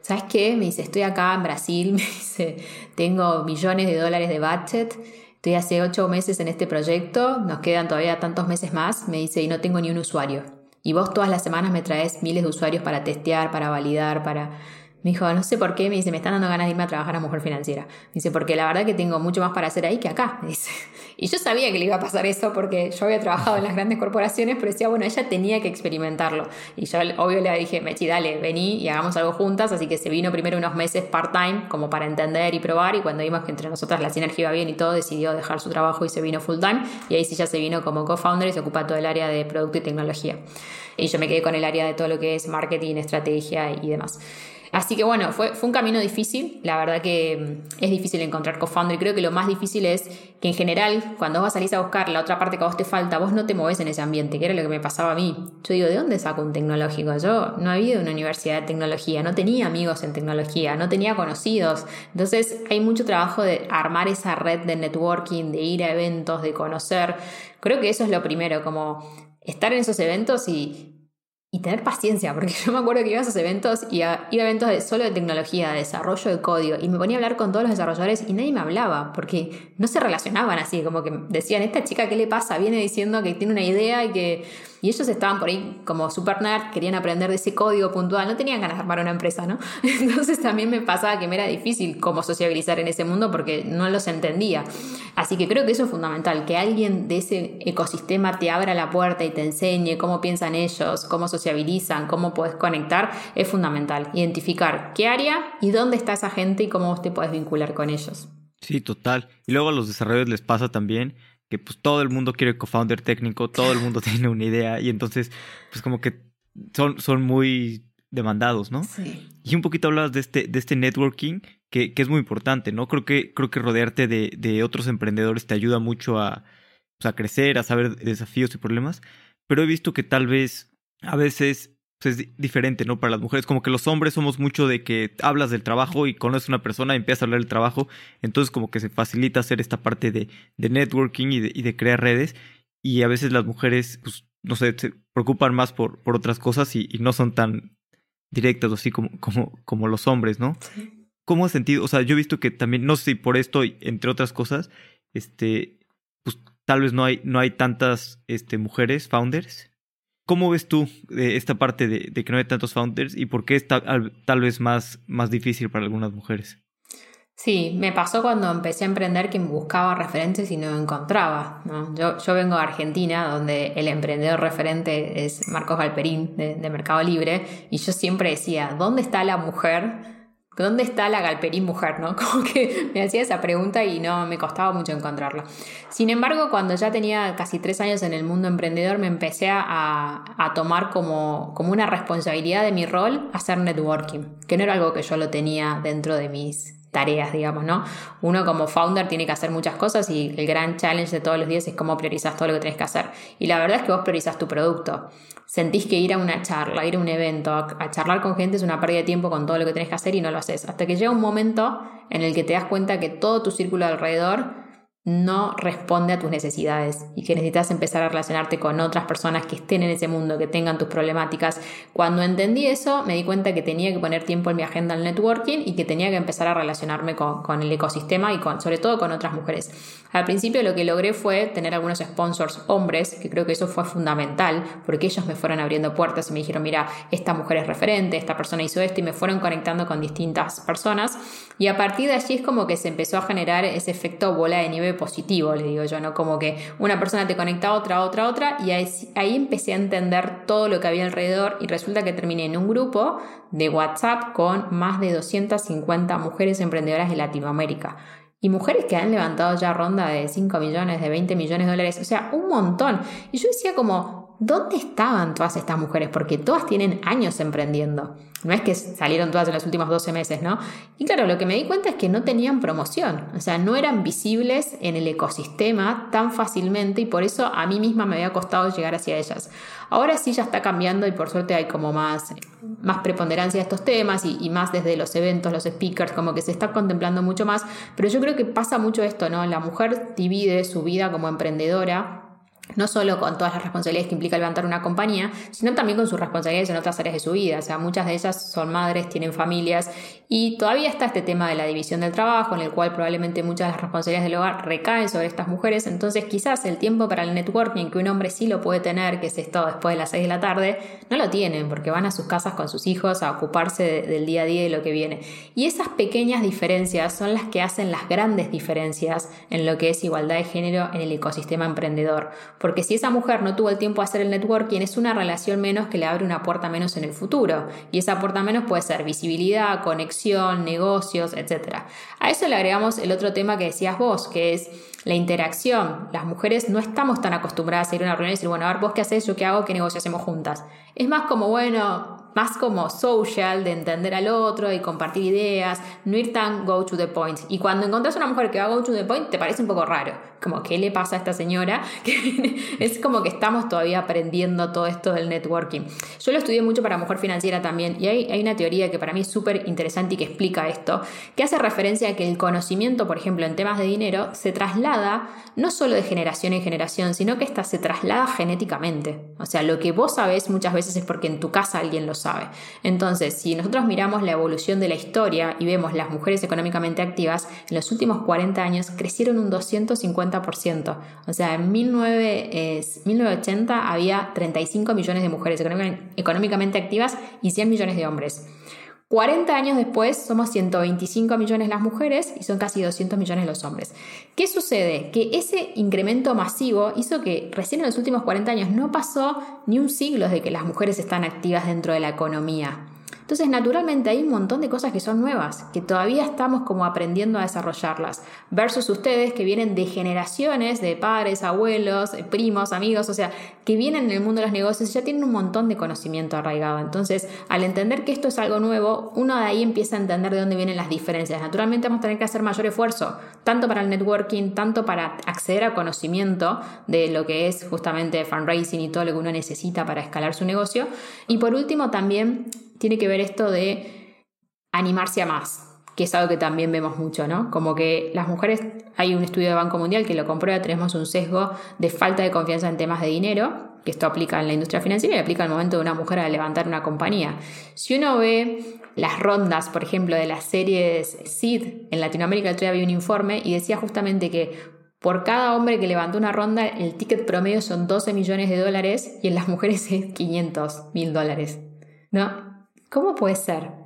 ¿sabes qué? Me dice, estoy acá en Brasil, me dice, tengo millones de dólares de budget Estoy hace ocho meses en este proyecto, nos quedan todavía tantos meses más, me dice, y no tengo ni un usuario. Y vos todas las semanas me traes miles de usuarios para testear, para validar, para me dijo, no sé por qué, me dice, me están dando ganas de irme a trabajar a Mujer Financiera. Me dice, porque la verdad que tengo mucho más para hacer ahí que acá, me dice. Y yo sabía que le iba a pasar eso porque yo había trabajado en las grandes corporaciones, pero decía, bueno, ella tenía que experimentarlo. Y yo, obvio, le dije, Mechi, dale, vení y hagamos algo juntas. Así que se vino primero unos meses part-time, como para entender y probar. Y cuando vimos que entre nosotras la sinergia iba bien y todo, decidió dejar su trabajo y se vino full-time. Y ahí sí ya se vino como co-founder y se ocupa todo el área de producto y tecnología. Y yo me quedé con el área de todo lo que es marketing, estrategia y demás. Así que bueno, fue, fue un camino difícil. La verdad que mm, es difícil encontrar co-founder. Y creo que lo más difícil es que en general, cuando vos salís a buscar la otra parte que a vos te falta, vos no te moves en ese ambiente, que era lo que me pasaba a mí. Yo digo, ¿de dónde saco un tecnológico? Yo no había una universidad de tecnología, no tenía amigos en tecnología, no tenía conocidos. Entonces hay mucho trabajo de armar esa red de networking, de ir a eventos, de conocer. Creo que eso es lo primero, como estar en esos eventos y, y tener paciencia, porque yo me acuerdo que iba a esos eventos y iba a eventos de, solo de tecnología, de desarrollo de código, y me ponía a hablar con todos los desarrolladores y nadie me hablaba, porque no se relacionaban así, como que decían, esta chica, ¿qué le pasa? Viene diciendo que tiene una idea y que y ellos estaban por ahí como super nerd, querían aprender de ese código puntual, no tenían ganas de armar una empresa, ¿no? Entonces también me pasaba que me era difícil cómo sociabilizar en ese mundo porque no los entendía. Así que creo que eso es fundamental, que alguien de ese ecosistema te abra la puerta y te enseñe cómo piensan ellos, cómo sociabilizan, cómo puedes conectar, es fundamental. Identificar qué área y dónde está esa gente y cómo te puedes vincular con ellos. Sí, total. Y luego a los desarrolladores les pasa también que pues todo el mundo quiere co-founder técnico, todo el mundo tiene una idea y entonces pues como que son, son muy demandados, ¿no? Sí. Y un poquito hablabas de este, de este networking que, que es muy importante, ¿no? Creo que, creo que rodearte de, de otros emprendedores te ayuda mucho a, pues, a crecer, a saber desafíos y problemas, pero he visto que tal vez a veces pues, es diferente, ¿no? Para las mujeres, como que los hombres somos mucho de que hablas del trabajo y conoces a una persona y empiezas a hablar del trabajo, entonces como que se facilita hacer esta parte de, de networking y de, y de, crear redes y a veces las mujeres, pues, no sé, se preocupan más por, por otras cosas y, no son tan directas así como, como, como los hombres, ¿no? ¿Cómo has sentido? O sea, yo he visto que también, no sé si por esto, entre otras cosas, este, pues tal vez no hay, no hay tantas este, mujeres founders ¿Cómo ves tú eh, esta parte de, que no hay tantos founders y por qué es tal, vez más, más difícil para algunas mujeres? Sí, me pasó cuando empecé a emprender que buscaba referentes y no encontraba. Yo, yo, vengo de Argentina, donde el emprendedor referente es Marcos Galperín de, de Mercado Libre, y yo siempre decía, ¿dónde está la mujer ¿Dónde está la galperín mujer? ¿no? Como que me hacía esa pregunta y no me costaba mucho encontrarla. Sin embargo, cuando ya tenía casi tres años en el mundo emprendedor, me empecé a, a tomar como, como una responsabilidad de mi rol hacer networking, que no era algo que yo lo tenía dentro de mis tareas, digamos, ¿no? Uno como founder tiene que hacer muchas cosas y el gran challenge de todos los días es cómo priorizas todo lo que tienes que hacer. Y la verdad es que vos priorizas tu producto. Sentís que ir a una charla, ir a un evento, a, charlar con gente es una pérdida de tiempo con todo lo que tenés que hacer y no lo haces. Hasta que llega un momento en el que te das cuenta que todo tu círculo alrededor no responde a tus necesidades y que necesitas empezar a relacionarte con otras personas que estén en ese mundo, que tengan tus problemáticas. Cuando entendí eso, me di cuenta que tenía que poner tiempo en mi agenda al networking y que tenía que empezar a relacionarme con, el ecosistema y con, sobre todo con otras mujeres. Al principio lo que logré fue tener algunos sponsors hombres, que creo que eso fue fundamental, porque ellos me fueron abriendo puertas y me dijeron, mira, esta mujer es referente, esta persona hizo esto y me fueron conectando con distintas personas. Y a partir de allí es como que se empezó a generar ese efecto bola de nieve positivo, le digo yo, ¿no? Como que una persona te conecta a otra, otra, otra, y ahí, empecé a entender todo lo que había alrededor y resulta que terminé en un grupo de WhatsApp con más de 250 mujeres emprendedoras de Latinoamérica. Y mujeres que han levantado ya ronda de 5 millones, de 20 millones de dólares, o sea, un montón. Y yo decía como, ¿dónde estaban todas estas mujeres? Porque todas tienen años emprendiendo. No es que salieron todas en los últimos 12 meses, ¿no? Y claro, lo que me di cuenta es que no tenían promoción, o sea, no eran visibles en el ecosistema tan fácilmente y por eso a mí misma me había costado llegar hacia ellas. Ahora sí ya está cambiando y por suerte hay como más, más preponderancia de estos temas y, y más desde los eventos, los speakers, como que se está contemplando mucho más, pero yo creo que pasa mucho esto, ¿no? La mujer divide su vida como emprendedora no solo con todas las responsabilidades que implica levantar una compañía, sino también con sus responsabilidades en otras áreas de su vida. O sea, muchas de ellas son madres, tienen familias y todavía está este tema de la división del trabajo, en el cual probablemente muchas de las responsabilidades del hogar recaen sobre estas mujeres. Entonces, quizás el tiempo para el networking que un hombre sí lo puede tener, que es esto después de las 6 de la tarde, no lo tienen porque van a sus casas con sus hijos a ocuparse del día a día y de lo que viene. Y esas pequeñas diferencias son las que hacen las grandes diferencias en lo que es igualdad de género en el ecosistema emprendedor porque si esa mujer no tuvo el tiempo de hacer el networking, es una relación menos que le abre una puerta menos en el futuro. Y esa puerta menos puede ser visibilidad, conexión, negocios, etc. A eso le agregamos el otro tema que decías vos, que es la interacción. Las mujeres no estamos tan acostumbradas a ir a una reunión y decir, bueno, a ver, vos qué haces, yo qué hago, qué negocio hacemos juntas. Es más como, bueno, más como social, de entender al otro y compartir ideas, no ir tan go to the point. Y cuando encontrás una mujer que va go to the point, te parece un poco raro. Como, ¿qué le pasa a esta señora? es como que estamos todavía aprendiendo todo esto del networking. Yo lo estudié mucho para mujer financiera también y hay, hay una teoría que para mí es súper interesante y que explica esto, que hace referencia a que el conocimiento, por ejemplo, en temas de dinero, se traslada no solo de generación en generación, sino que esta se traslada genéticamente. O sea, lo que vos sabés muchas veces es porque en tu casa alguien lo sabe entonces, si nosotros miramos la evolución de la historia y vemos las mujeres económicamente activas, en los últimos 40 años crecieron un 250%. O sea, en 1980 había 35 millones de mujeres económicamente activas y 100 millones de hombres. 40 años después somos 125 millones las mujeres y son casi 200 millones los hombres. ¿Qué sucede? Que ese incremento masivo hizo que recién en los últimos 40 años no pasó ni un siglo desde que las mujeres están activas dentro de la economía. Entonces, naturalmente hay un montón de cosas que son nuevas, que todavía estamos como aprendiendo a desarrollarlas, versus ustedes que vienen de generaciones de padres, abuelos, primos, amigos, o sea, que vienen en el mundo de los negocios y ya tienen un montón de conocimiento arraigado. Entonces, al entender que esto es algo nuevo, uno de ahí empieza a entender de dónde vienen las diferencias. Naturalmente vamos a tener que hacer mayor esfuerzo, tanto para el networking, tanto para acceder a conocimiento de lo que es justamente fundraising y todo lo que uno necesita para escalar su negocio. Y por último, también tiene que ver esto de animarse a más, que es algo que también vemos mucho, ¿no? Como que las mujeres, hay un estudio de Banco Mundial que lo comprueba, tenemos un sesgo de falta de confianza en temas de dinero, que esto aplica en la industria financiera y aplica al momento de una mujer a levantar una compañía. Si uno ve las rondas, por ejemplo, de las series SID en Latinoamérica, el otro día había un informe y decía justamente que por cada hombre que levantó una ronda, el ticket promedio son 12 millones de dólares y en las mujeres es 500 mil dólares. ¿No? ¿Cómo puede ser?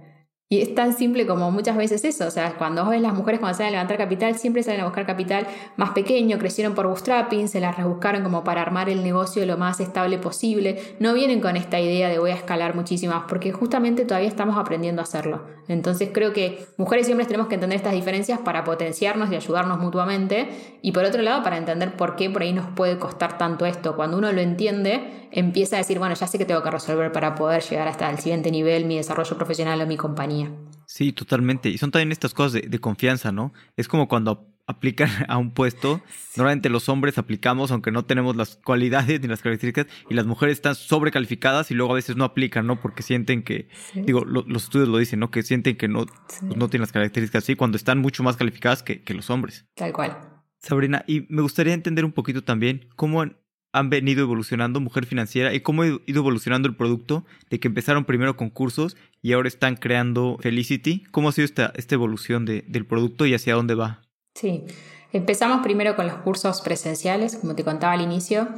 Y es tan simple como muchas veces eso, o sea, cuando ves las mujeres cuando salen a levantar capital, siempre salen a buscar capital más pequeño, crecieron por bootstrapping, se las rebuscaron como para armar el negocio lo más estable posible, no vienen con esta idea de voy a escalar muchísimas, porque justamente todavía estamos aprendiendo a hacerlo. Entonces creo que mujeres siempre tenemos que entender estas diferencias para potenciarnos y ayudarnos mutuamente, y por otro lado para entender por qué por ahí nos puede costar tanto esto. Cuando uno lo entiende, empieza a decir, bueno, ya sé que tengo que resolver para poder llegar hasta el siguiente nivel, mi desarrollo profesional o mi compañía. Sí, totalmente. Y son también estas cosas de, confianza, ¿no? Es como cuando aplican a un puesto, normalmente los hombres aplicamos aunque no tenemos las cualidades ni las características y las mujeres están sobrecalificadas y luego a veces no aplican, ¿no? Porque sienten que, digo, los estudios lo dicen, ¿no? Que sienten que no, pues, no tienen las características así cuando están mucho más calificadas que, que los hombres. Tal cual. Sabrina, y me gustaría entender un poquito también cómo han venido evolucionando Mujer Financiera y cómo ha ido evolucionando el producto de que empezaron primero con cursos y ahora están creando Felicity. ¿Cómo ha sido esta, esta evolución del producto y hacia dónde va? Sí, empezamos primero con los cursos presenciales, como te contaba al inicio.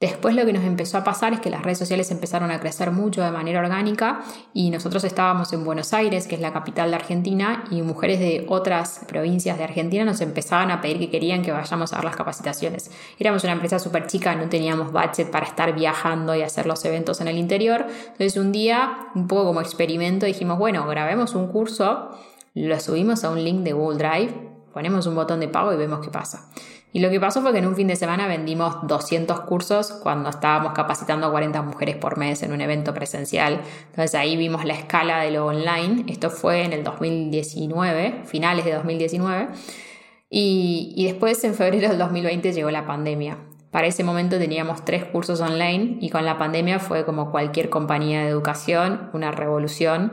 Después lo que nos empezó a pasar es que las redes sociales empezaron a crecer mucho de manera orgánica y nosotros estábamos en Buenos Aires, que es la capital de Argentina, y mujeres de otras provincias de Argentina nos empezaban a pedir que querían que vayamos a dar las capacitaciones. Éramos una empresa súper chica, no teníamos budget para estar viajando y hacer los eventos en el interior. Entonces un día, un poco como experimento, dijimos, bueno, grabemos un curso, lo subimos a un link de Google Drive, ponemos un botón de pago y vemos qué pasa. Y lo que pasó fue que en un fin de semana vendimos 200 cursos cuando estábamos capacitando a 40 mujeres por mes en un evento presencial. Entonces ahí vimos la escala de lo online. Esto fue en el 2019, finales de 2019. Y, y después en febrero del 2020 llegó la pandemia. Para ese momento teníamos tres cursos online y con la pandemia fue como cualquier compañía de educación, una revolución.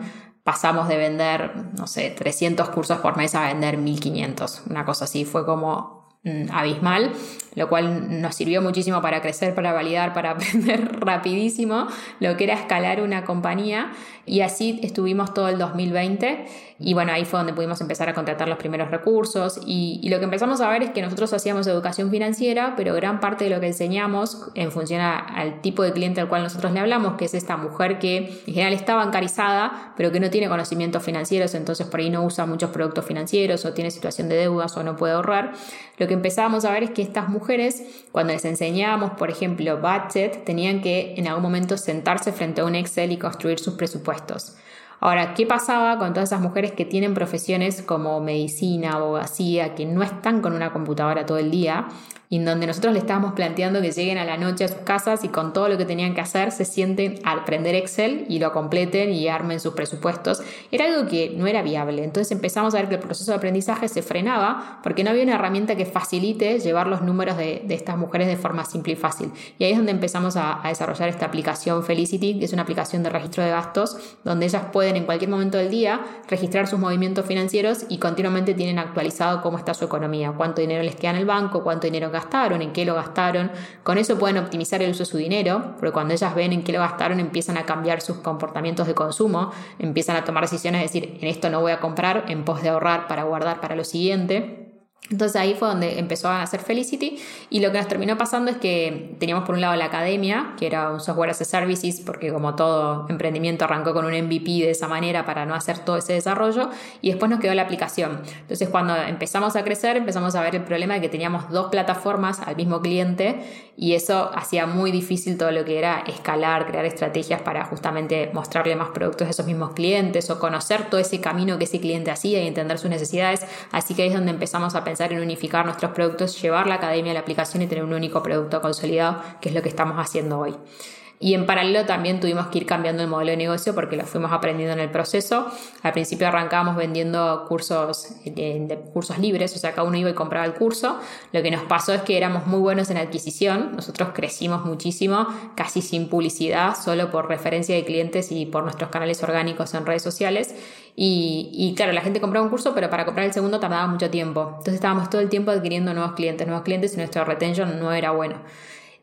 Pasamos de vender, no sé, 300 cursos por mes a vender 1500, una cosa así. Fue como Mm, abismal, lo cual nos sirvió muchísimo para crecer, para validar, para aprender rapidísimo lo que era escalar una compañía y así estuvimos todo el 2020 y bueno, ahí fue donde pudimos empezar a contratar los primeros recursos y, lo que empezamos a ver es que nosotros hacíamos educación financiera, pero gran parte de lo que enseñamos en función al tipo de cliente al cual nosotros le hablamos, que es esta mujer que en general está bancarizada, pero que no tiene conocimientos financieros, entonces por ahí no usa muchos productos financieros o tiene situación de deudas o no puede ahorrar, lo que empezábamos a ver es que estas mujeres, cuando les enseñábamos, por ejemplo, budget, tenían que en algún momento sentarse frente a un Excel y construir sus presupuestos. Ahora, ¿qué pasaba con todas esas mujeres que tienen profesiones como medicina, abogacía, que no están con una computadora todo el día y en donde nosotros le estábamos planteando que lleguen a la noche a sus casas y con todo lo que tenían que hacer se sienten a aprender Excel y lo completen y armen sus presupuestos. Era algo que no era viable. Entonces empezamos a ver que el proceso de aprendizaje se frenaba porque no había una herramienta que facilite llevar los números de, estas mujeres de forma simple y fácil. Y ahí es donde empezamos a, a desarrollar esta aplicación Felicity, que es una aplicación de registro de gastos, donde ellas pueden en cualquier momento del día registrar sus movimientos financieros y continuamente tienen actualizado cómo está su economía, cuánto dinero les queda en el banco, cuánto dinero gastaron, en qué lo gastaron. Con eso pueden optimizar el uso de su dinero, porque cuando ellas ven en qué lo gastaron empiezan a cambiar sus comportamientos de consumo, empiezan a tomar decisiones, es decir, en esto no voy a comprar, en pos de ahorrar para guardar para lo siguiente. Entonces ahí fue donde empezó a hacer Felicity y lo que nos terminó pasando es que teníamos por un lado la academia, que era un software as a services, porque como todo emprendimiento arrancó con un MVP de esa manera para no hacer todo ese desarrollo y después nos quedó la aplicación. Entonces cuando empezamos a crecer empezamos a ver el problema de que teníamos dos plataformas al mismo cliente y eso hacía muy difícil todo lo que era escalar, crear estrategias para justamente mostrarle más productos a esos mismos clientes o conocer todo ese camino que ese cliente hacía y entender sus necesidades. Así que ahí es donde empezamos a pensar en unificar nuestros productos, llevar la academia a la aplicación y tener un único producto consolidado, que es lo que estamos haciendo hoy. Y en paralelo también tuvimos que ir cambiando el modelo de negocio porque lo fuimos aprendiendo en el proceso. Al principio arrancábamos vendiendo cursos, de, cursos libres, o sea, cada uno iba y compraba el curso. Lo que nos pasó es que éramos muy buenos en adquisición. Nosotros crecimos muchísimo, casi sin publicidad, solo por referencia de clientes y por nuestros canales orgánicos en redes sociales. Y, y, claro, la gente compraba un curso, pero para comprar el segundo tardaba mucho tiempo. Entonces estábamos todo el tiempo adquiriendo nuevos clientes, nuevos clientes y nuestro retention no era bueno.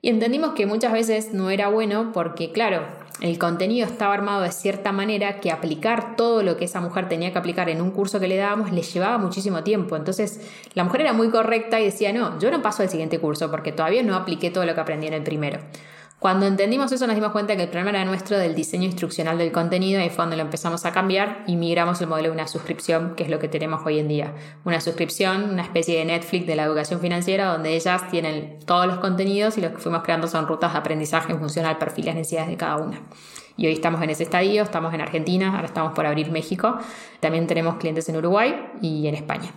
Y entendimos que muchas veces no era bueno porque, claro, el contenido estaba armado de cierta manera que aplicar todo lo que esa mujer tenía que aplicar en un curso que le dábamos le llevaba muchísimo tiempo. Entonces, la mujer era muy correcta y decía, no, yo no paso al siguiente curso porque todavía no apliqué todo lo que aprendí en el primero. Cuando entendimos eso nos dimos cuenta que el problema era nuestro del diseño instruccional del contenido y fue cuando lo empezamos a cambiar y migramos el modelo de una suscripción, que es lo que tenemos hoy en día. Una suscripción, una especie de Netflix de la educación financiera donde ellas tienen todos los contenidos y los que fuimos creando son rutas de aprendizaje en función al perfil y las necesidades de cada una. Y hoy estamos en ese estadio, estamos en Argentina, ahora estamos por abrir México. También tenemos clientes en Uruguay y en España.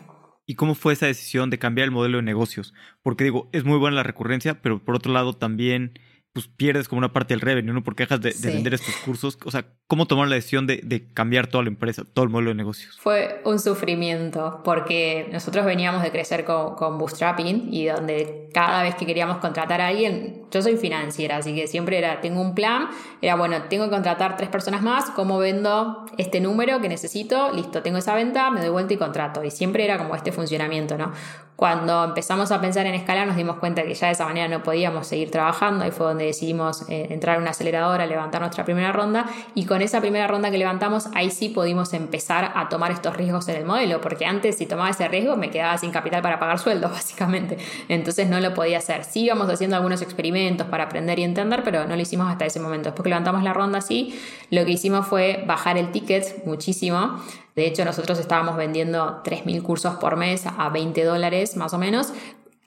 ¿Y cómo fue esa decisión de cambiar el modelo de negocios? Porque digo, es muy buena la recurrencia, pero por otro lado también pues pierdes como una parte del revenue, ¿no? Porque dejas de, vender estos cursos. O sea, ¿cómo tomar la decisión de, cambiar toda la empresa, todo el modelo de negocios? Fue un sufrimiento, porque nosotros veníamos de crecer con, con Bootstrapping y donde cada vez que queríamos contratar a alguien, yo soy financiera, así que siempre era, tengo un plan, era bueno, tengo que contratar tres personas más, ¿cómo vendo este número que necesito? Listo, tengo esa venta, me doy vuelta y contrato. Y siempre era como este funcionamiento, ¿no? Cuando empezamos a pensar en escalar nos dimos cuenta que ya de esa manera no podíamos seguir trabajando, ahí fue donde decidimos eh, entrar en una aceleradora, levantar nuestra primera ronda y con esa primera ronda que levantamos ahí sí pudimos empezar a tomar estos riesgos en el modelo, porque antes si tomaba ese riesgo me quedaba sin capital para pagar sueldos básicamente, entonces no lo podía hacer. Sí íbamos haciendo algunos experimentos para aprender y entender, pero no lo hicimos hasta ese momento. Después que levantamos la ronda así, lo que hicimos fue bajar el ticket muchísimo de hecho, nosotros estábamos vendiendo 3.000 cursos por mes a 20 dólares más o menos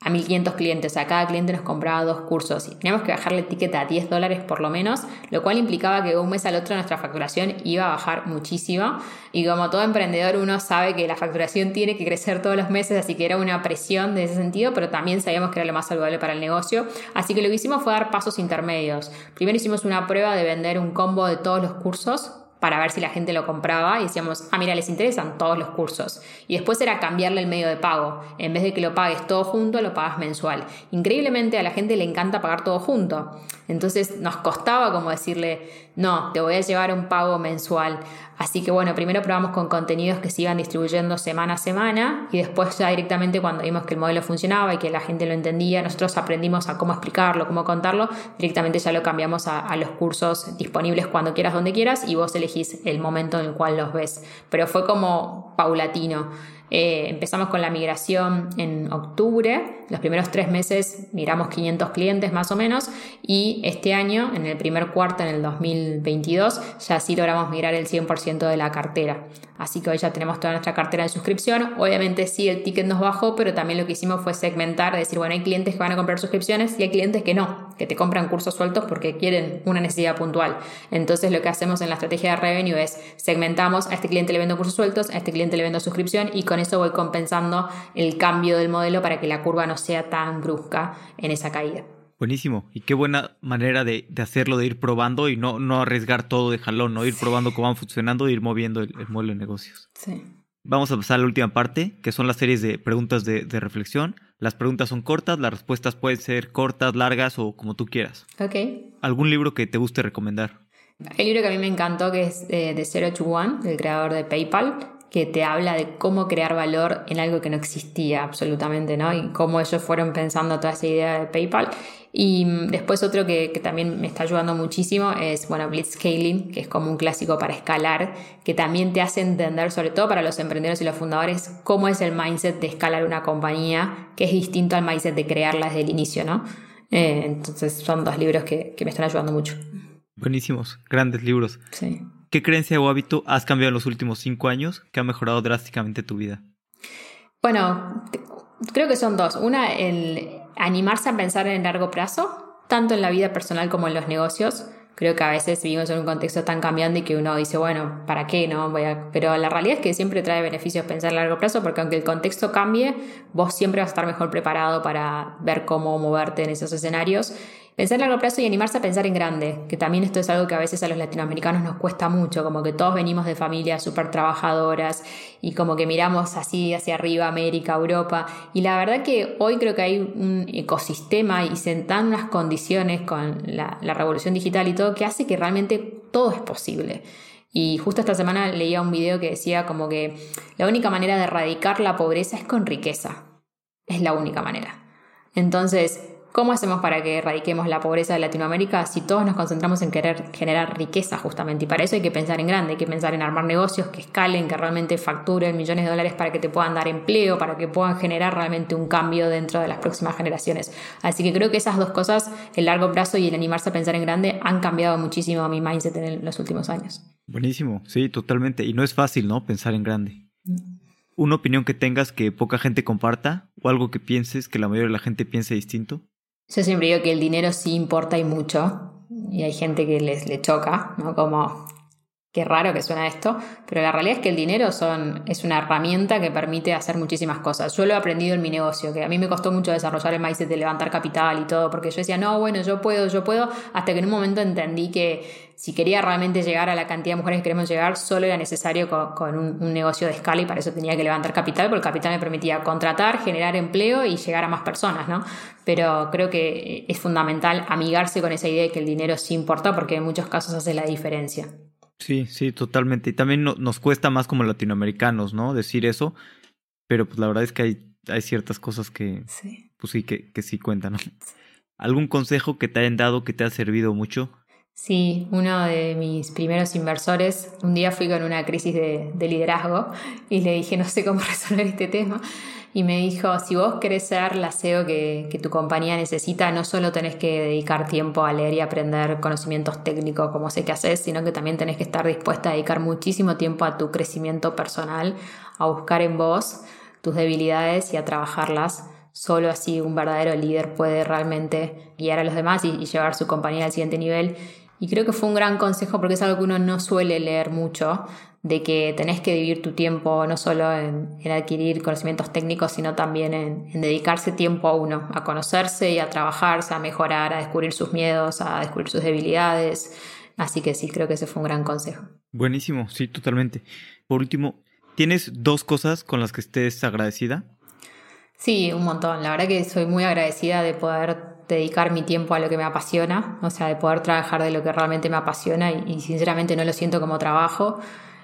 a 1.500 clientes. A cada cliente nos compraba dos cursos y teníamos que bajarle el ticket a 10 dólares por lo menos, lo cual implicaba que de un mes al otro nuestra facturación iba a bajar muchísimo. Y como todo emprendedor, uno sabe que la facturación tiene que crecer todos los meses, así que era una presión de ese sentido, pero también sabíamos que era lo más saludable para el negocio. Así que lo que hicimos fue dar pasos intermedios. Primero hicimos una prueba de vender un combo de todos los cursos para ver si la gente lo compraba y decíamos, ah, mira, les interesan todos los cursos. Y después era cambiarle el medio de pago. En vez de que lo pagues todo junto, lo pagas mensual. Increíblemente a la gente le encanta pagar todo junto. Entonces nos costaba como decirle, no, te voy a llevar un pago mensual. Así que bueno, primero probamos con contenidos que se iban distribuyendo semana a semana y después ya directamente cuando vimos que el modelo funcionaba y que la gente lo entendía, nosotros aprendimos a cómo explicarlo, cómo contarlo, directamente ya lo cambiamos a, a los cursos disponibles cuando quieras, donde quieras y vos elegís el momento en el cual los ves. Pero fue como paulatino. Eh, empezamos con la migración en octubre, los primeros tres meses miramos 500 clientes más o menos y este año, en el primer cuarto, en el 2022, ya sí logramos migrar el 100% de la cartera. Así que hoy ya tenemos toda nuestra cartera de suscripción. Obviamente sí, el ticket nos bajó, pero también lo que hicimos fue segmentar, decir, bueno, hay clientes que van a comprar suscripciones y hay clientes que no, que te compran cursos sueltos porque quieren una necesidad puntual. Entonces lo que hacemos en la estrategia de revenue es segmentamos, a este cliente le vendo cursos sueltos, a este cliente le vendo suscripción y con eso voy compensando el cambio del modelo para que la curva no sea tan brusca en esa caída. Buenísimo. Y qué buena manera de, hacerlo, de ir probando y no, no arriesgar todo de jalón, no ir probando cómo van funcionando e ir moviendo el, modelo de negocios. Sí. Vamos a pasar a la última parte, que son las series de preguntas de, reflexión. Las preguntas son cortas, las respuestas pueden ser cortas, largas o como tú quieras. Ok. ¿Algún libro que te guste recomendar? El libro que a mí me encantó, que es de, de Zero to One, del creador de PayPal, que te habla de cómo crear valor en algo que no existía absolutamente, ¿no? Y cómo ellos fueron pensando toda esa idea de PayPal. Y mm, después otro que, también me está ayudando muchísimo es, bueno, Blitzscaling, que es como un clásico para escalar, que también te hace entender, sobre todo para los emprendedores y los fundadores, cómo es el mindset de escalar una compañía, que es distinto al mindset de crearla desde el inicio, ¿no? Eh, entonces son dos libros que, que me están ayudando mucho. Buenísimos, grandes libros. Sí. ¿Qué creencia o hábito has cambiado en los últimos cinco años que ha mejorado drásticamente tu vida? Bueno, creo que son dos. Una, el animarse a pensar en largo plazo, tanto en la vida personal como en los negocios. Creo que a veces vivimos en un contexto tan cambiante que uno dice, bueno, ¿para qué? no Voy a... Pero la realidad es que siempre trae beneficios pensar a largo plazo porque aunque el contexto cambie, vos siempre vas a estar mejor preparado para ver cómo moverte en esos escenarios Pensar a largo plazo y animarse a pensar en grande, que también esto es algo que a veces a los latinoamericanos nos cuesta mucho, como que todos venimos de familias súper trabajadoras y como que miramos así hacia arriba, América, Europa. Y la verdad que hoy creo que hay un ecosistema y se dan unas condiciones con la, la revolución digital y todo que hace que realmente todo es posible. Y justo esta semana leía un video que decía como que la única manera de erradicar la pobreza es con riqueza. Es la única manera. Entonces, ¿Cómo hacemos para que erradiquemos la pobreza de Latinoamérica si todos nos concentramos en querer generar riqueza justamente? Y para eso hay que pensar en grande, hay que pensar en armar negocios que escalen, que realmente facturen millones de dólares para que te puedan dar empleo, para que puedan generar realmente un cambio dentro de las próximas generaciones. Así que creo que esas dos cosas, el largo plazo y el animarse a pensar en grande, han cambiado muchísimo mi mindset en los últimos años. Buenísimo, sí, totalmente. Y no es fácil, ¿no? Pensar en grande. Mm. Una opinión que tengas que poca gente comparta o algo que pienses que la mayoría de la gente piense distinto. Yo siempre digo que el dinero sí importa y mucho, y hay gente que les le choca, ¿no? Como Qué raro que suena esto, pero la realidad es que el dinero es una herramienta que permite hacer muchísimas cosas. Yo lo he aprendido en mi negocio, que a mí me costó mucho desarrollar el mindset de levantar capital y todo, porque yo decía, no, bueno, yo puedo, yo puedo, hasta que en un momento entendí que si quería realmente llegar a la cantidad de mujeres que queremos llegar, solo era necesario con, un, un, negocio de escala y para eso tenía que levantar capital, porque el capital me permitía contratar, generar empleo y llegar a más personas, ¿no? Pero creo que es fundamental amigarse con esa idea de que el dinero sí importa, porque en muchos casos hace la diferencia. Sí, sí, totalmente. Y también nos cuesta más como latinoamericanos, ¿no? Decir eso, pero pues la verdad es que hay, hay ciertas cosas que, sí. pues sí, que, que sí cuentan, ¿no? ¿Algún consejo que te hayan dado que te ha servido mucho? Sí, uno de mis primeros inversores, un día fui con una crisis de, de liderazgo y le dije, no sé cómo resolver este tema y me dijo, si vos querés ser la SEO que, que, tu compañía necesita, no solo tenés que dedicar tiempo a leer y aprender conocimientos técnicos como sé que haces, sino que también tenés que estar dispuesta a dedicar muchísimo tiempo a tu crecimiento personal, a buscar en vos tus debilidades y a trabajarlas. Solo así un verdadero líder puede realmente guiar a los demás y, y llevar su compañía al siguiente nivel. Y creo que fue un gran consejo porque es algo que uno no suele leer mucho, de que tenés que dividir tu tiempo no solo en, adquirir conocimientos técnicos, sino también en, dedicarse tiempo a uno, a conocerse y a trabajarse, a mejorar, a descubrir sus miedos, a descubrir sus debilidades. Así que sí, creo que ese fue un gran consejo. Buenísimo, sí, totalmente. Por último, ¿tienes dos cosas con las que estés agradecida? Sí, un montón. La verdad que soy muy agradecida de poder dedicar mi tiempo a lo que me apasiona, o sea, de poder trabajar de lo que realmente me apasiona y sinceramente no lo siento como trabajo.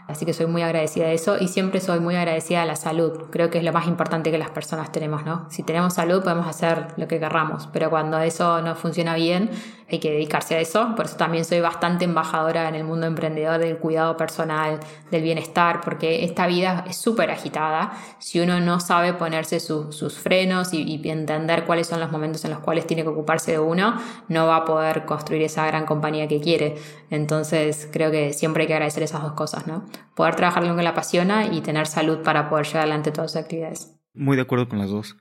Así que soy muy agradecida de eso y siempre soy muy agradecida de la salud. Creo que es lo más importante que las personas tenemos, ¿no? Si tenemos salud podemos hacer lo que querramos, pero cuando eso no funciona bien hay que dedicarse a eso. Por eso también soy bastante embajadora en el mundo emprendedor del cuidado personal, del bienestar, porque esta vida es súper agitada. Si uno no sabe ponerse sus frenos y, entender cuáles son los momentos en los cuales tiene que ocuparse de uno, no va a poder construir esa gran compañía que quiere. Entonces creo que siempre hay que agradecer esas dos cosas, ¿no? Poder trabajar lo que le apasiona y tener salud para poder llevar adelante todas sus actividades. Muy de acuerdo con las dos.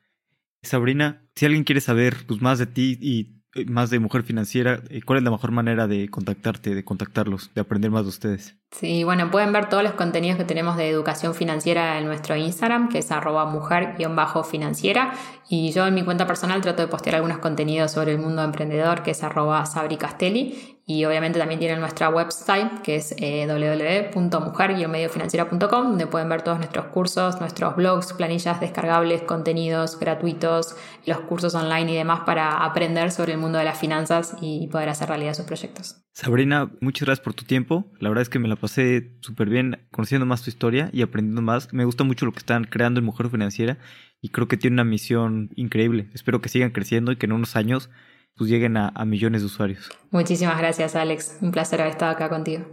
Sabrina, si alguien quiere saber pues, más de ti y más de mujer financiera, eh, ¿cuál es la mejor manera de contactarte, de contactarlos, de aprender más de ustedes? Sí, bueno, pueden ver todos los contenidos que tenemos de educación financiera en nuestro Instagram, que es arroba mujer-financiera. Y yo en mi cuenta personal trato de postear algunos contenidos sobre el mundo emprendedor, que es arroba Sabri Castelli. Y obviamente también tienen nuestra website, que es eh, www.mujer-financiera.com, donde pueden ver todos nuestros cursos, nuestros blogs, planillas descargables, contenidos gratuitos, los cursos online y demás para aprender sobre el mundo de las finanzas y poder hacer realidad sus proyectos. Sabrina, muchas gracias por tu tiempo. La verdad es que me la pasé súper bien conociendo más tu historia y aprendiendo más. Me gusta mucho lo que están creando en Mujer Financiera y creo que tiene una misión increíble. Espero que sigan creciendo y que en unos años pues lleguen a, a millones de usuarios. Muchísimas gracias, Alex. Un placer haber estado acá contigo.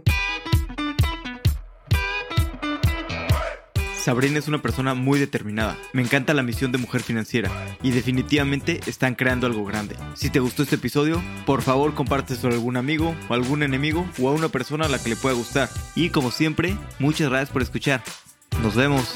Sabrina es una persona muy determinada. Me encanta la misión de mujer financiera y definitivamente están creando algo grande. Si te gustó este episodio, por favor compártelo a algún amigo o algún enemigo o a una persona a la que le pueda gustar. Y como siempre, muchas gracias por escuchar. Nos vemos.